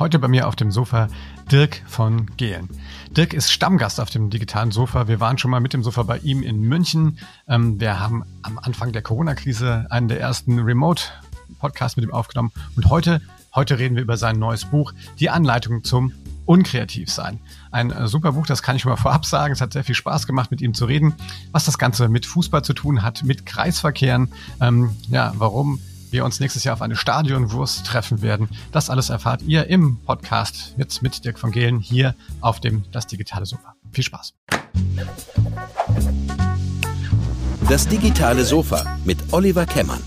Heute bei mir auf dem Sofa Dirk von Gehlen. Dirk ist Stammgast auf dem digitalen Sofa. Wir waren schon mal mit dem Sofa bei ihm in München. Ähm, wir haben am Anfang der Corona-Krise einen der ersten Remote-Podcasts mit ihm aufgenommen. Und heute, heute reden wir über sein neues Buch, Die Anleitung zum unkreativ sein. Ein äh, super Buch, das kann ich schon mal vorab sagen. Es hat sehr viel Spaß gemacht, mit ihm zu reden, was das Ganze mit Fußball zu tun hat, mit Kreisverkehren, ähm, ja, warum wir uns nächstes Jahr auf eine Stadionwurst treffen werden. Das alles erfahrt ihr im Podcast jetzt mit Dirk von Gehlen hier auf dem Das Digitale Sofa. Viel Spaß. Das Digitale Sofa mit Oliver Kemmern.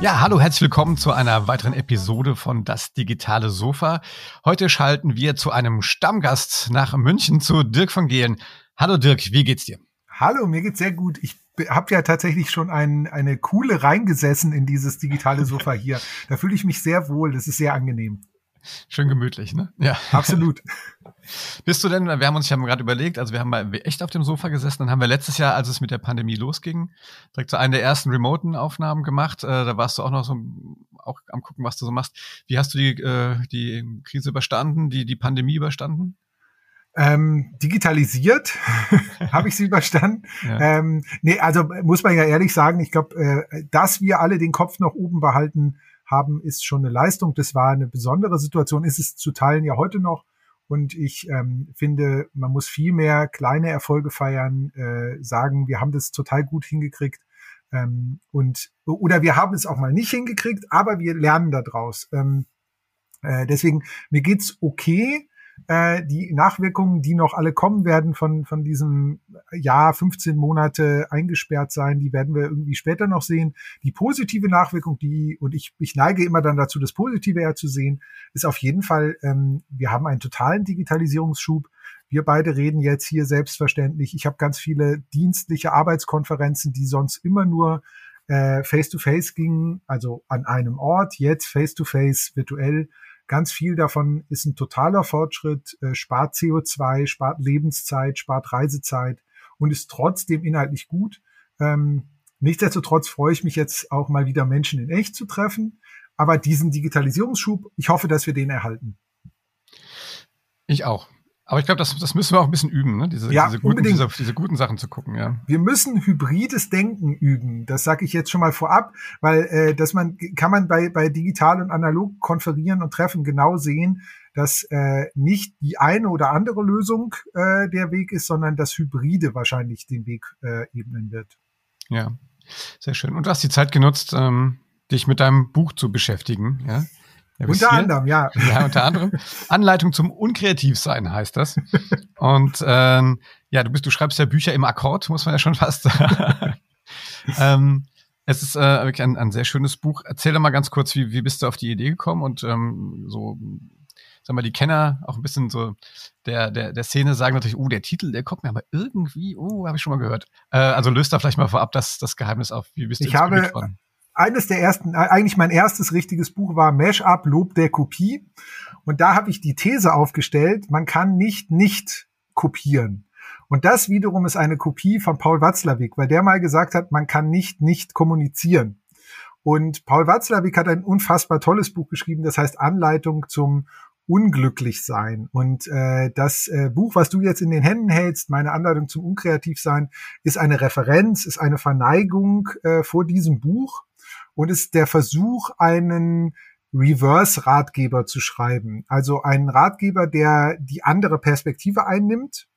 Ja, hallo, herzlich willkommen zu einer weiteren Episode von Das digitale Sofa. Heute schalten wir zu einem Stammgast nach München zu Dirk von Gehlen. Hallo Dirk, wie geht's dir? Hallo, mir geht's sehr gut. Ich habe ja tatsächlich schon ein, eine coole reingesessen in dieses digitale Sofa hier. Da fühle ich mich sehr wohl. Das ist sehr angenehm. Schön gemütlich, ne? Ja. Absolut. Bist du denn, wir haben uns, ich habe gerade überlegt, also wir haben mal echt auf dem Sofa gesessen, dann haben wir letztes Jahr, als es mit der Pandemie losging, direkt so eine der ersten remoten Aufnahmen gemacht. Äh, da warst du auch noch so auch am gucken, was du so machst. Wie hast du die, äh, die Krise überstanden, die, die Pandemie überstanden? Ähm, digitalisiert habe ich sie überstanden. Ja. Ähm, nee, also muss man ja ehrlich sagen, ich glaube, äh, dass wir alle den Kopf noch oben behalten haben, ist schon eine Leistung. Das war eine besondere Situation, ist es zu Teilen ja heute noch. Und ich ähm, finde, man muss viel mehr kleine Erfolge feiern, äh, sagen, wir haben das total gut hingekriegt. Ähm, und oder wir haben es auch mal nicht hingekriegt, aber wir lernen daraus. Ähm, äh, deswegen, mir geht's okay äh, die Nachwirkungen, die noch alle kommen werden von, von diesem Jahr, 15 Monate eingesperrt sein, die werden wir irgendwie später noch sehen. Die positive Nachwirkung, die, und ich, ich neige immer dann dazu, das Positive eher zu sehen, ist auf jeden Fall, ähm, wir haben einen totalen Digitalisierungsschub. Wir beide reden jetzt hier selbstverständlich. Ich habe ganz viele dienstliche Arbeitskonferenzen, die sonst immer nur äh, face-to-face -face gingen, also an einem Ort, jetzt face-to-face -face virtuell Ganz viel davon ist ein totaler Fortschritt, äh, spart CO2, spart Lebenszeit, spart Reisezeit und ist trotzdem inhaltlich gut. Ähm, nichtsdestotrotz freue ich mich jetzt auch mal wieder Menschen in echt zu treffen. Aber diesen Digitalisierungsschub, ich hoffe, dass wir den erhalten. Ich auch. Aber ich glaube, das, das müssen wir auch ein bisschen üben, ne? diese, ja, diese, guten, diese, diese, guten Sachen zu gucken. Ja. Wir müssen hybrides Denken üben. Das sage ich jetzt schon mal vorab, weil äh, dass man kann man bei, bei digital und analog konferieren und treffen genau sehen, dass äh, nicht die eine oder andere Lösung äh, der Weg ist, sondern das Hybride wahrscheinlich den Weg äh, ebnen wird. Ja, sehr schön. Und du hast die Zeit genutzt, ähm, dich mit deinem Buch zu beschäftigen. Ja? Unter hier, anderem, ja. Ja, unter anderem. Anleitung zum Unkreativsein heißt das. Und ähm, ja, du bist, du schreibst ja Bücher im Akkord, muss man ja schon fast sagen. ähm, es ist äh, wirklich ein, ein sehr schönes Buch. Erzähl doch mal ganz kurz, wie, wie bist du auf die Idee gekommen und ähm, so, sag mal, die Kenner auch ein bisschen so der, der, der Szene sagen natürlich, oh, der Titel, der kommt mir aber irgendwie, oh, habe ich schon mal gehört. Äh, also löst da vielleicht mal vorab das, das Geheimnis auf. Wie bist du ich habe? Eines der ersten, äh, eigentlich mein erstes richtiges Buch war Mashup Lob der Kopie. Und da habe ich die These aufgestellt, man kann nicht nicht kopieren. Und das wiederum ist eine Kopie von Paul Watzlawick, weil der mal gesagt hat, man kann nicht nicht kommunizieren. Und Paul Watzlawick hat ein unfassbar tolles Buch geschrieben, das heißt Anleitung zum Unglücklichsein. Und äh, das äh, Buch, was du jetzt in den Händen hältst, meine Anleitung zum Unkreativsein, ist eine Referenz, ist eine Verneigung äh, vor diesem Buch und ist der Versuch, einen Reverse-Ratgeber zu schreiben. Also einen Ratgeber, der die andere Perspektive einnimmt.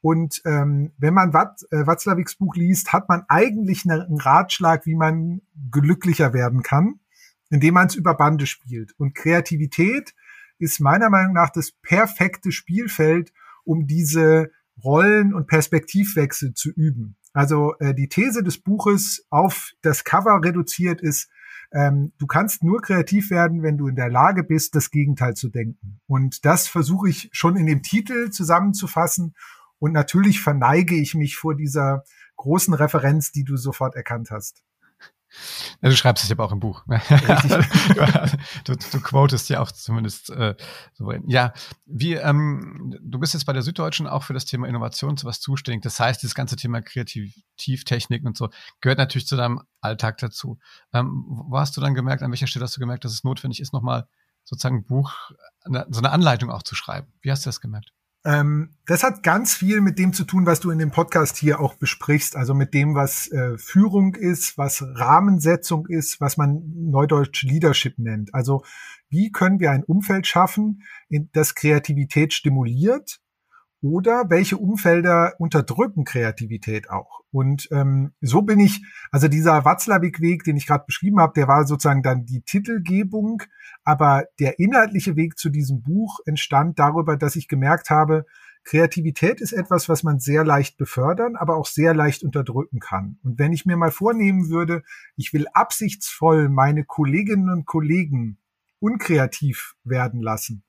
Und ähm, wenn man Wat, äh, Watzlawicks Buch liest, hat man eigentlich einen Ratschlag, wie man glücklicher werden kann, indem man es über Bande spielt. Und Kreativität ist meiner Meinung nach das perfekte Spielfeld, um diese Rollen- und Perspektivwechsel zu üben. Also äh, die These des Buches auf das Cover reduziert ist, ähm, du kannst nur kreativ werden, wenn du in der Lage bist, das Gegenteil zu denken. Und das versuche ich schon in dem Titel zusammenzufassen. Und natürlich verneige ich mich vor dieser großen Referenz, die du sofort erkannt hast. Ja, du schreibst es aber auch im Buch. du, du quotest ja auch zumindest äh, so. Ja, wie, ähm, du bist jetzt bei der Süddeutschen auch für das Thema Innovation zu was zuständig. Das heißt, das ganze Thema Kreativtechnik und so gehört natürlich zu deinem Alltag dazu. Ähm, wo hast du dann gemerkt, an welcher Stelle hast du gemerkt, dass es notwendig ist, nochmal sozusagen ein Buch, so eine Anleitung auch zu schreiben? Wie hast du das gemerkt? Ähm, das hat ganz viel mit dem zu tun, was du in dem Podcast hier auch besprichst, also mit dem, was äh, Führung ist, was Rahmensetzung ist, was man neudeutsch Leadership nennt. Also wie können wir ein Umfeld schaffen, das Kreativität stimuliert, oder welche Umfelder unterdrücken Kreativität auch. Und ähm, so bin ich, also dieser Watzlawick-Weg, den ich gerade beschrieben habe, der war sozusagen dann die Titelgebung, aber der inhaltliche Weg zu diesem Buch entstand darüber, dass ich gemerkt habe, Kreativität ist etwas, was man sehr leicht befördern, aber auch sehr leicht unterdrücken kann. Und wenn ich mir mal vornehmen würde, ich will absichtsvoll meine Kolleginnen und Kollegen unkreativ werden lassen,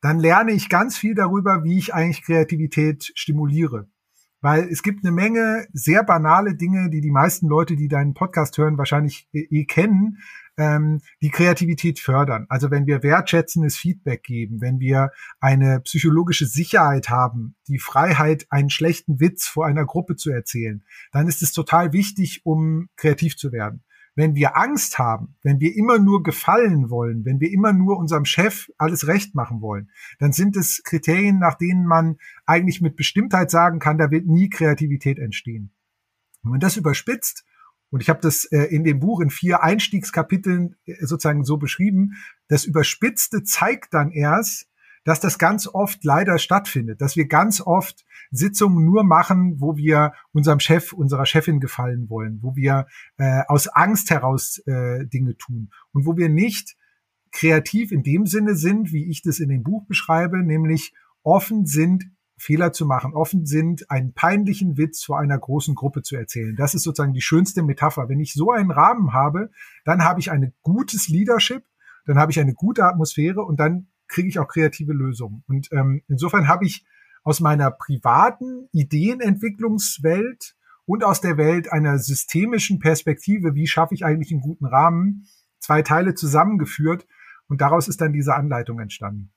dann lerne ich ganz viel darüber, wie ich eigentlich Kreativität stimuliere. Weil es gibt eine Menge sehr banale Dinge, die die meisten Leute, die deinen Podcast hören, wahrscheinlich eh, eh kennen, ähm, die Kreativität fördern. Also wenn wir wertschätzendes Feedback geben, wenn wir eine psychologische Sicherheit haben, die Freiheit, einen schlechten Witz vor einer Gruppe zu erzählen, dann ist es total wichtig, um kreativ zu werden. Wenn wir Angst haben, wenn wir immer nur gefallen wollen, wenn wir immer nur unserem Chef alles recht machen wollen, dann sind es Kriterien, nach denen man eigentlich mit Bestimmtheit sagen kann, da wird nie Kreativität entstehen. Wenn man das überspitzt, und ich habe das äh, in dem Buch in vier Einstiegskapiteln äh, sozusagen so beschrieben, das Überspitzte zeigt dann erst, dass das ganz oft leider stattfindet, dass wir ganz oft Sitzungen nur machen, wo wir unserem Chef, unserer Chefin gefallen wollen, wo wir äh, aus Angst heraus äh, Dinge tun und wo wir nicht kreativ in dem Sinne sind, wie ich das in dem Buch beschreibe, nämlich offen sind, Fehler zu machen, offen sind, einen peinlichen Witz vor einer großen Gruppe zu erzählen. Das ist sozusagen die schönste Metapher. Wenn ich so einen Rahmen habe, dann habe ich ein gutes Leadership, dann habe ich eine gute Atmosphäre und dann kriege ich auch kreative Lösungen. Und ähm, insofern habe ich aus meiner privaten Ideenentwicklungswelt und aus der Welt einer systemischen Perspektive, wie schaffe ich eigentlich einen guten Rahmen, zwei Teile zusammengeführt und daraus ist dann diese Anleitung entstanden.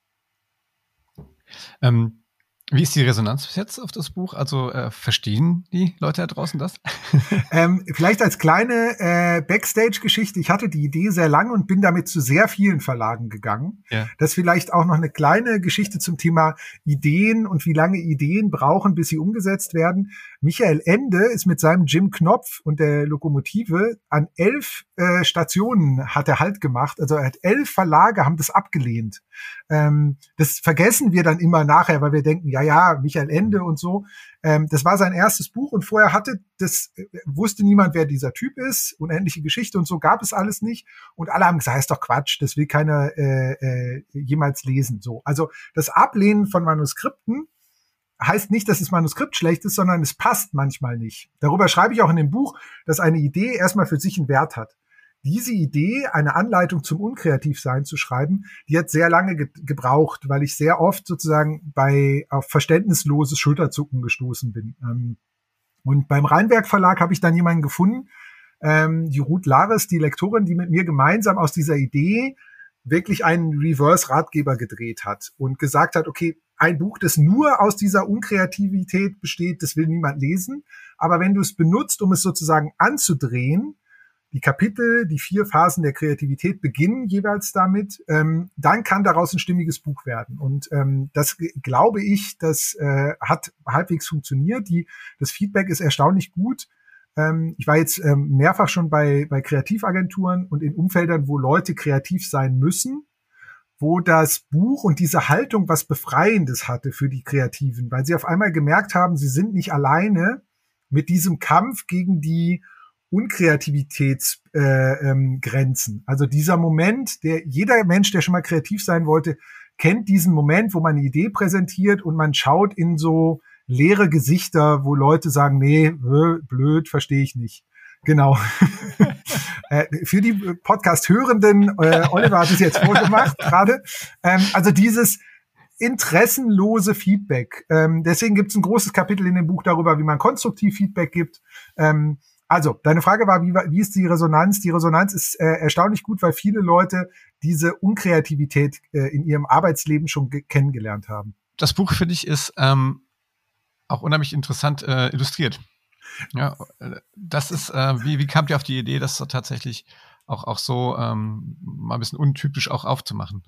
Ähm, wie ist die Resonanz bis jetzt auf das Buch? Also äh, verstehen die Leute da draußen das? ähm, vielleicht als kleine äh, Backstage-Geschichte. Ich hatte die Idee sehr lange und bin damit zu sehr vielen Verlagen gegangen. Ja. Das vielleicht auch noch eine kleine Geschichte zum Thema Ideen und wie lange Ideen brauchen, bis sie umgesetzt werden. Michael Ende ist mit seinem Jim Knopf und der Lokomotive an elf äh, Stationen hat er Halt gemacht. Also er hat elf Verlage haben das abgelehnt. Ähm, das vergessen wir dann immer nachher, weil wir denken, ja, ja, Michael Ende und so. Ähm, das war sein erstes Buch und vorher hatte das, äh, wusste niemand, wer dieser Typ ist. Unendliche Geschichte und so gab es alles nicht. Und alle haben gesagt, ist doch Quatsch, das will keiner äh, äh, jemals lesen. So, also das Ablehnen von Manuskripten heißt nicht, dass das Manuskript schlecht ist, sondern es passt manchmal nicht. Darüber schreibe ich auch in dem Buch, dass eine Idee erstmal für sich einen Wert hat diese Idee, eine Anleitung zum Unkreativsein zu schreiben, die hat sehr lange ge gebraucht, weil ich sehr oft sozusagen bei auf verständnisloses Schulterzucken gestoßen bin. Ähm, und beim Rheinberg Verlag habe ich dann jemanden gefunden, ähm, die Ruth Lares, die Lektorin, die mit mir gemeinsam aus dieser Idee wirklich einen Reverse-Ratgeber gedreht hat und gesagt hat, okay, ein Buch, das nur aus dieser Unkreativität besteht, das will niemand lesen. Aber wenn du es benutzt, um es sozusagen anzudrehen, die Kapitel, die vier Phasen der Kreativität beginnen jeweils damit. Ähm, dann kann daraus ein stimmiges Buch werden. Und ähm, das glaube ich, das äh, hat halbwegs funktioniert. Die, das Feedback ist erstaunlich gut. Ähm, ich war jetzt ähm, mehrfach schon bei, bei Kreativagenturen und in Umfeldern, wo Leute kreativ sein müssen wo das Buch und diese Haltung was Befreiendes hatte für die Kreativen, weil sie auf einmal gemerkt haben, sie sind nicht alleine mit diesem Kampf gegen die Unkreativitätsgrenzen. Äh, ähm, also dieser Moment, der jeder Mensch, der schon mal kreativ sein wollte, kennt diesen Moment, wo man eine Idee präsentiert und man schaut in so leere Gesichter, wo Leute sagen, nee, blöd, verstehe ich nicht. Genau. äh, für die Podcast-Hörenden, äh, Oliver hat es jetzt vorgemacht gerade. Ähm, also dieses interessenlose Feedback. Ähm, deswegen gibt es ein großes Kapitel in dem Buch darüber, wie man konstruktiv Feedback gibt. Ähm, also, deine Frage war, wie, wie ist die Resonanz? Die Resonanz ist äh, erstaunlich gut, weil viele Leute diese Unkreativität äh, in ihrem Arbeitsleben schon kennengelernt haben. Das Buch, finde ich, ist ähm, auch unheimlich interessant äh, illustriert. Ja, das ist, äh, wie, wie kamt ihr auf die Idee, das tatsächlich auch, auch so ähm, mal ein bisschen untypisch auch aufzumachen.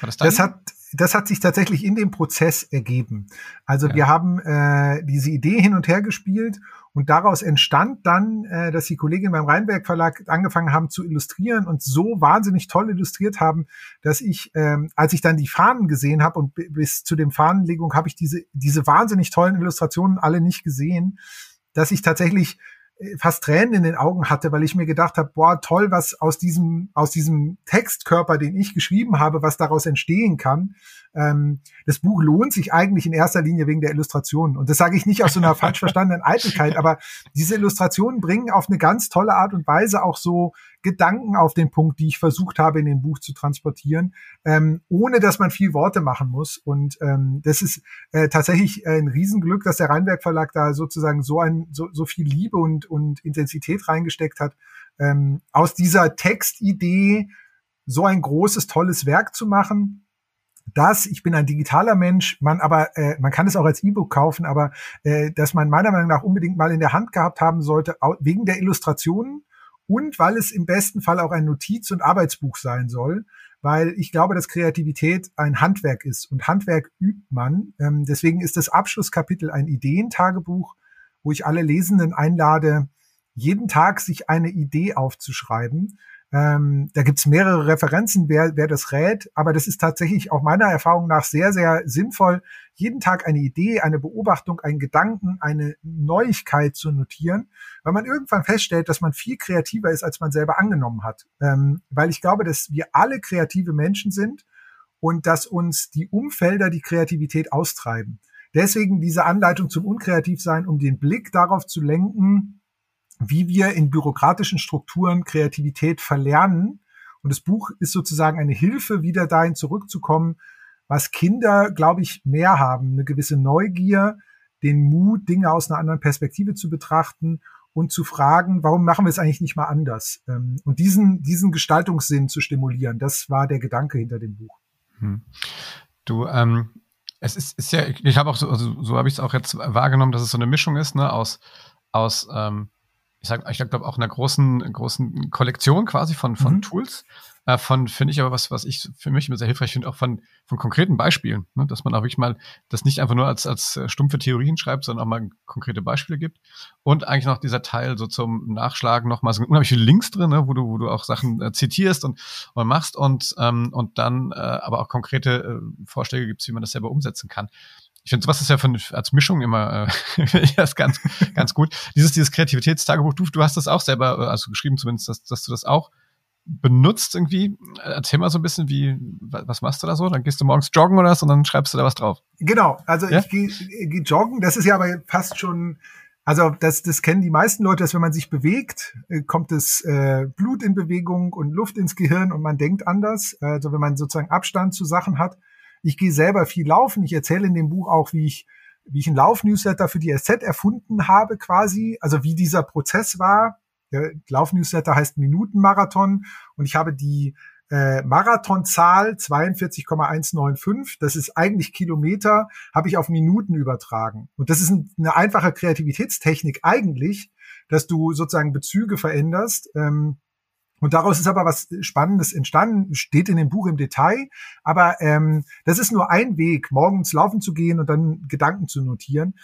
Das, das hat das hat sich tatsächlich in dem Prozess ergeben. Also ja. wir haben äh, diese Idee hin und her gespielt und daraus entstand dann, äh, dass die Kolleginnen beim Rheinberg Verlag angefangen haben zu illustrieren und so wahnsinnig toll illustriert haben, dass ich, ähm, als ich dann die Fahnen gesehen habe und bis zu dem Fahnenlegung habe ich diese diese wahnsinnig tollen Illustrationen alle nicht gesehen, dass ich tatsächlich fast Tränen in den Augen hatte, weil ich mir gedacht habe, boah, toll, was aus diesem, aus diesem Textkörper, den ich geschrieben habe, was daraus entstehen kann. Ähm, das Buch lohnt sich eigentlich in erster Linie wegen der Illustrationen. Und das sage ich nicht aus so einer falsch verstandenen Eitelkeit, aber diese Illustrationen bringen auf eine ganz tolle Art und Weise auch so Gedanken auf den Punkt, die ich versucht habe, in dem Buch zu transportieren, ähm, ohne dass man viel Worte machen muss. Und ähm, das ist äh, tatsächlich ein Riesenglück, dass der Rheinberg Verlag da sozusagen so ein so, so viel Liebe und, und Intensität reingesteckt hat, ähm, aus dieser Textidee so ein großes, tolles Werk zu machen dass ich bin ein digitaler Mensch, man aber äh, man kann es auch als E-Book kaufen, aber äh, dass man meiner Meinung nach unbedingt mal in der Hand gehabt haben sollte wegen der Illustrationen und weil es im besten Fall auch ein Notiz- und Arbeitsbuch sein soll, weil ich glaube, dass Kreativität ein Handwerk ist und Handwerk übt man. Ähm, deswegen ist das Abschlusskapitel ein Ideentagebuch, wo ich alle Lesenden einlade, jeden Tag sich eine Idee aufzuschreiben ähm, da gibt's mehrere Referenzen, wer, wer das rät, aber das ist tatsächlich auch meiner Erfahrung nach sehr, sehr sinnvoll, jeden Tag eine Idee, eine Beobachtung, einen Gedanken, eine Neuigkeit zu notieren, weil man irgendwann feststellt, dass man viel kreativer ist, als man selber angenommen hat. Ähm, weil ich glaube, dass wir alle kreative Menschen sind und dass uns die Umfelder die Kreativität austreiben. Deswegen diese Anleitung zum Unkreativsein, um den Blick darauf zu lenken, wie wir in bürokratischen Strukturen Kreativität verlernen. Und das Buch ist sozusagen eine Hilfe, wieder dahin zurückzukommen, was Kinder, glaube ich, mehr haben. Eine gewisse Neugier, den Mut, Dinge aus einer anderen Perspektive zu betrachten und zu fragen, warum machen wir es eigentlich nicht mal anders? Ähm, und diesen, diesen Gestaltungssinn zu stimulieren, das war der Gedanke hinter dem Buch. Hm. Du, ähm, es ist, ist ja, ich habe auch so, also so habe ich es auch jetzt wahrgenommen, dass es so eine Mischung ist, ne, aus, aus ähm, ich sag, ich glaube auch einer großen, großen Kollektion quasi von, von mhm. Tools. Äh, von finde ich aber was, was ich für mich immer sehr hilfreich finde, auch von, von konkreten Beispielen, ne? dass man auch wirklich mal das nicht einfach nur als, als äh, stumpfe Theorien schreibt, sondern auch mal konkrete Beispiele gibt. Und eigentlich noch dieser Teil so zum Nachschlagen nochmal so unheimlich viele Links drin, ne? wo du, wo du auch Sachen äh, zitierst und, und machst und, ähm, und dann äh, aber auch konkrete äh, Vorschläge gibst, wie man das selber umsetzen kann ich finde, sowas ist ja von, als Mischung immer äh, das ganz, ganz gut. Dieses, dieses Kreativitätstagebuch, du, du hast das auch selber, äh, also geschrieben zumindest, dass, dass du das auch benutzt irgendwie. Erzähl mal so ein bisschen, wie, was machst du da so? Dann gehst du morgens joggen oder was und dann schreibst du da was drauf. Genau, also ja? ich gehe geh joggen, das ist ja aber fast schon, also das, das kennen die meisten Leute, dass wenn man sich bewegt, äh, kommt das äh, Blut in Bewegung und Luft ins Gehirn und man denkt anders. Also wenn man sozusagen Abstand zu Sachen hat. Ich gehe selber viel laufen. Ich erzähle in dem Buch auch, wie ich, wie ich einen Laufnewsletter für die SZ erfunden habe, quasi. Also wie dieser Prozess war. Der Laufnewsletter heißt Minutenmarathon und ich habe die äh, Marathonzahl 42,195, das ist eigentlich Kilometer, habe ich auf Minuten übertragen. Und das ist ein, eine einfache Kreativitätstechnik eigentlich, dass du sozusagen Bezüge veränderst. Ähm, und daraus ist aber was Spannendes entstanden, steht in dem Buch im Detail. Aber ähm, das ist nur ein Weg, morgens laufen zu gehen und dann Gedanken zu notieren.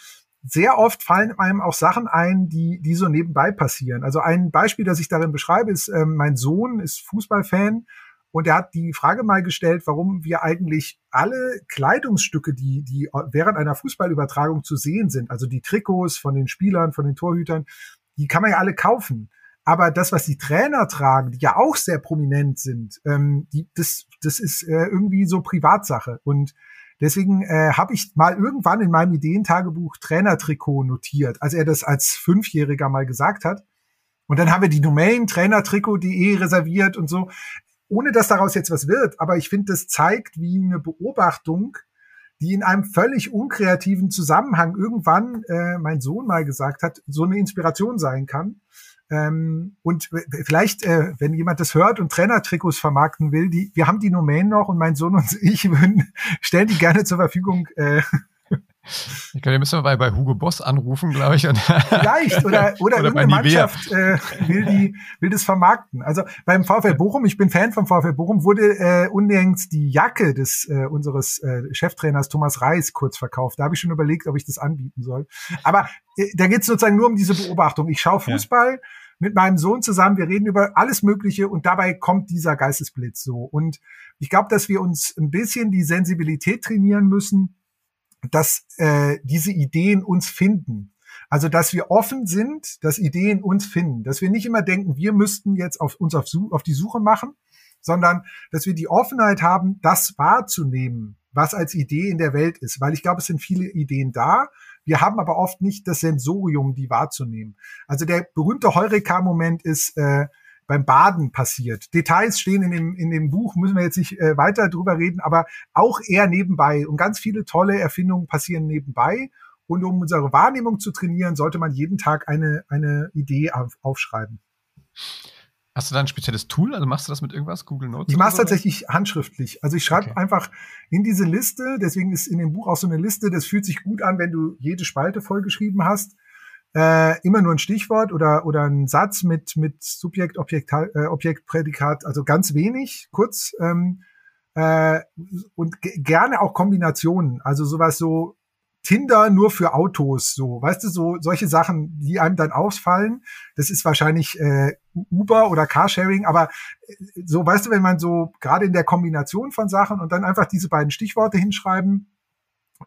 Sehr oft fallen einem auch Sachen ein, die, die so nebenbei passieren. Also ein Beispiel, das ich darin beschreibe, ist, ähm, mein Sohn ist Fußballfan und er hat die Frage mal gestellt, warum wir eigentlich alle Kleidungsstücke, die, die während einer Fußballübertragung zu sehen sind, also die Trikots von den Spielern, von den Torhütern, die kann man ja alle kaufen. Aber das, was die Trainer tragen, die ja auch sehr prominent sind, ähm, die, das, das ist äh, irgendwie so Privatsache. Und deswegen äh, habe ich mal irgendwann in meinem Ideentagebuch Trainertrikot notiert, als er das als Fünfjähriger mal gesagt hat. Und dann haben wir die Domain trainertrikot.de reserviert und so, ohne dass daraus jetzt was wird. Aber ich finde, das zeigt, wie eine Beobachtung, die in einem völlig unkreativen Zusammenhang irgendwann äh, mein Sohn mal gesagt hat, so eine Inspiration sein kann. Ähm, und vielleicht, äh, wenn jemand das hört und Trainertrikots vermarkten will, die, wir haben die Domain noch und mein Sohn und ich würden, stellen die gerne zur Verfügung. Äh, Ich glaube, wir müssen bei, bei Hugo Boss anrufen, glaube ich. Vielleicht, oder, oder, oder irgendeine Mannschaft äh, will, die, will das vermarkten. Also beim VfL Bochum, ich bin Fan vom VfL Bochum, wurde äh, unlängst die Jacke des äh, unseres äh, Cheftrainers Thomas Reis kurz verkauft. Da habe ich schon überlegt, ob ich das anbieten soll. Aber äh, da geht es sozusagen nur um diese Beobachtung. Ich schaue Fußball. Ja mit meinem Sohn zusammen, wir reden über alles Mögliche und dabei kommt dieser Geistesblitz so. Und ich glaube, dass wir uns ein bisschen die Sensibilität trainieren müssen, dass äh, diese Ideen uns finden. Also, dass wir offen sind, dass Ideen uns finden, dass wir nicht immer denken, wir müssten jetzt auf uns auf, auf die Suche machen, sondern dass wir die Offenheit haben, das wahrzunehmen, was als Idee in der Welt ist. Weil ich glaube, es sind viele Ideen da. Wir haben aber oft nicht das Sensorium, die wahrzunehmen. Also der berühmte Heureka-Moment ist, äh, beim Baden passiert. Details stehen in dem, in dem Buch, müssen wir jetzt nicht äh, weiter drüber reden, aber auch eher nebenbei. Und ganz viele tolle Erfindungen passieren nebenbei. Und um unsere Wahrnehmung zu trainieren, sollte man jeden Tag eine, eine Idee auf, aufschreiben. Hast du da ein spezielles Tool? Also machst du das mit irgendwas? Google Notes? Ich mache es tatsächlich handschriftlich. Also ich schreibe okay. einfach in diese Liste, deswegen ist in dem Buch auch so eine Liste, das fühlt sich gut an, wenn du jede Spalte vollgeschrieben hast äh, immer nur ein Stichwort oder, oder ein Satz mit, mit Subjekt, Objekt, äh, Objekt, Prädikat, also ganz wenig, kurz. Ähm, äh, und gerne auch Kombinationen, also sowas so Tinder nur für Autos, so, weißt du, so solche Sachen, die einem dann ausfallen. Das ist wahrscheinlich äh, Uber oder Carsharing, aber äh, so, weißt du, wenn man so gerade in der Kombination von Sachen und dann einfach diese beiden Stichworte hinschreiben,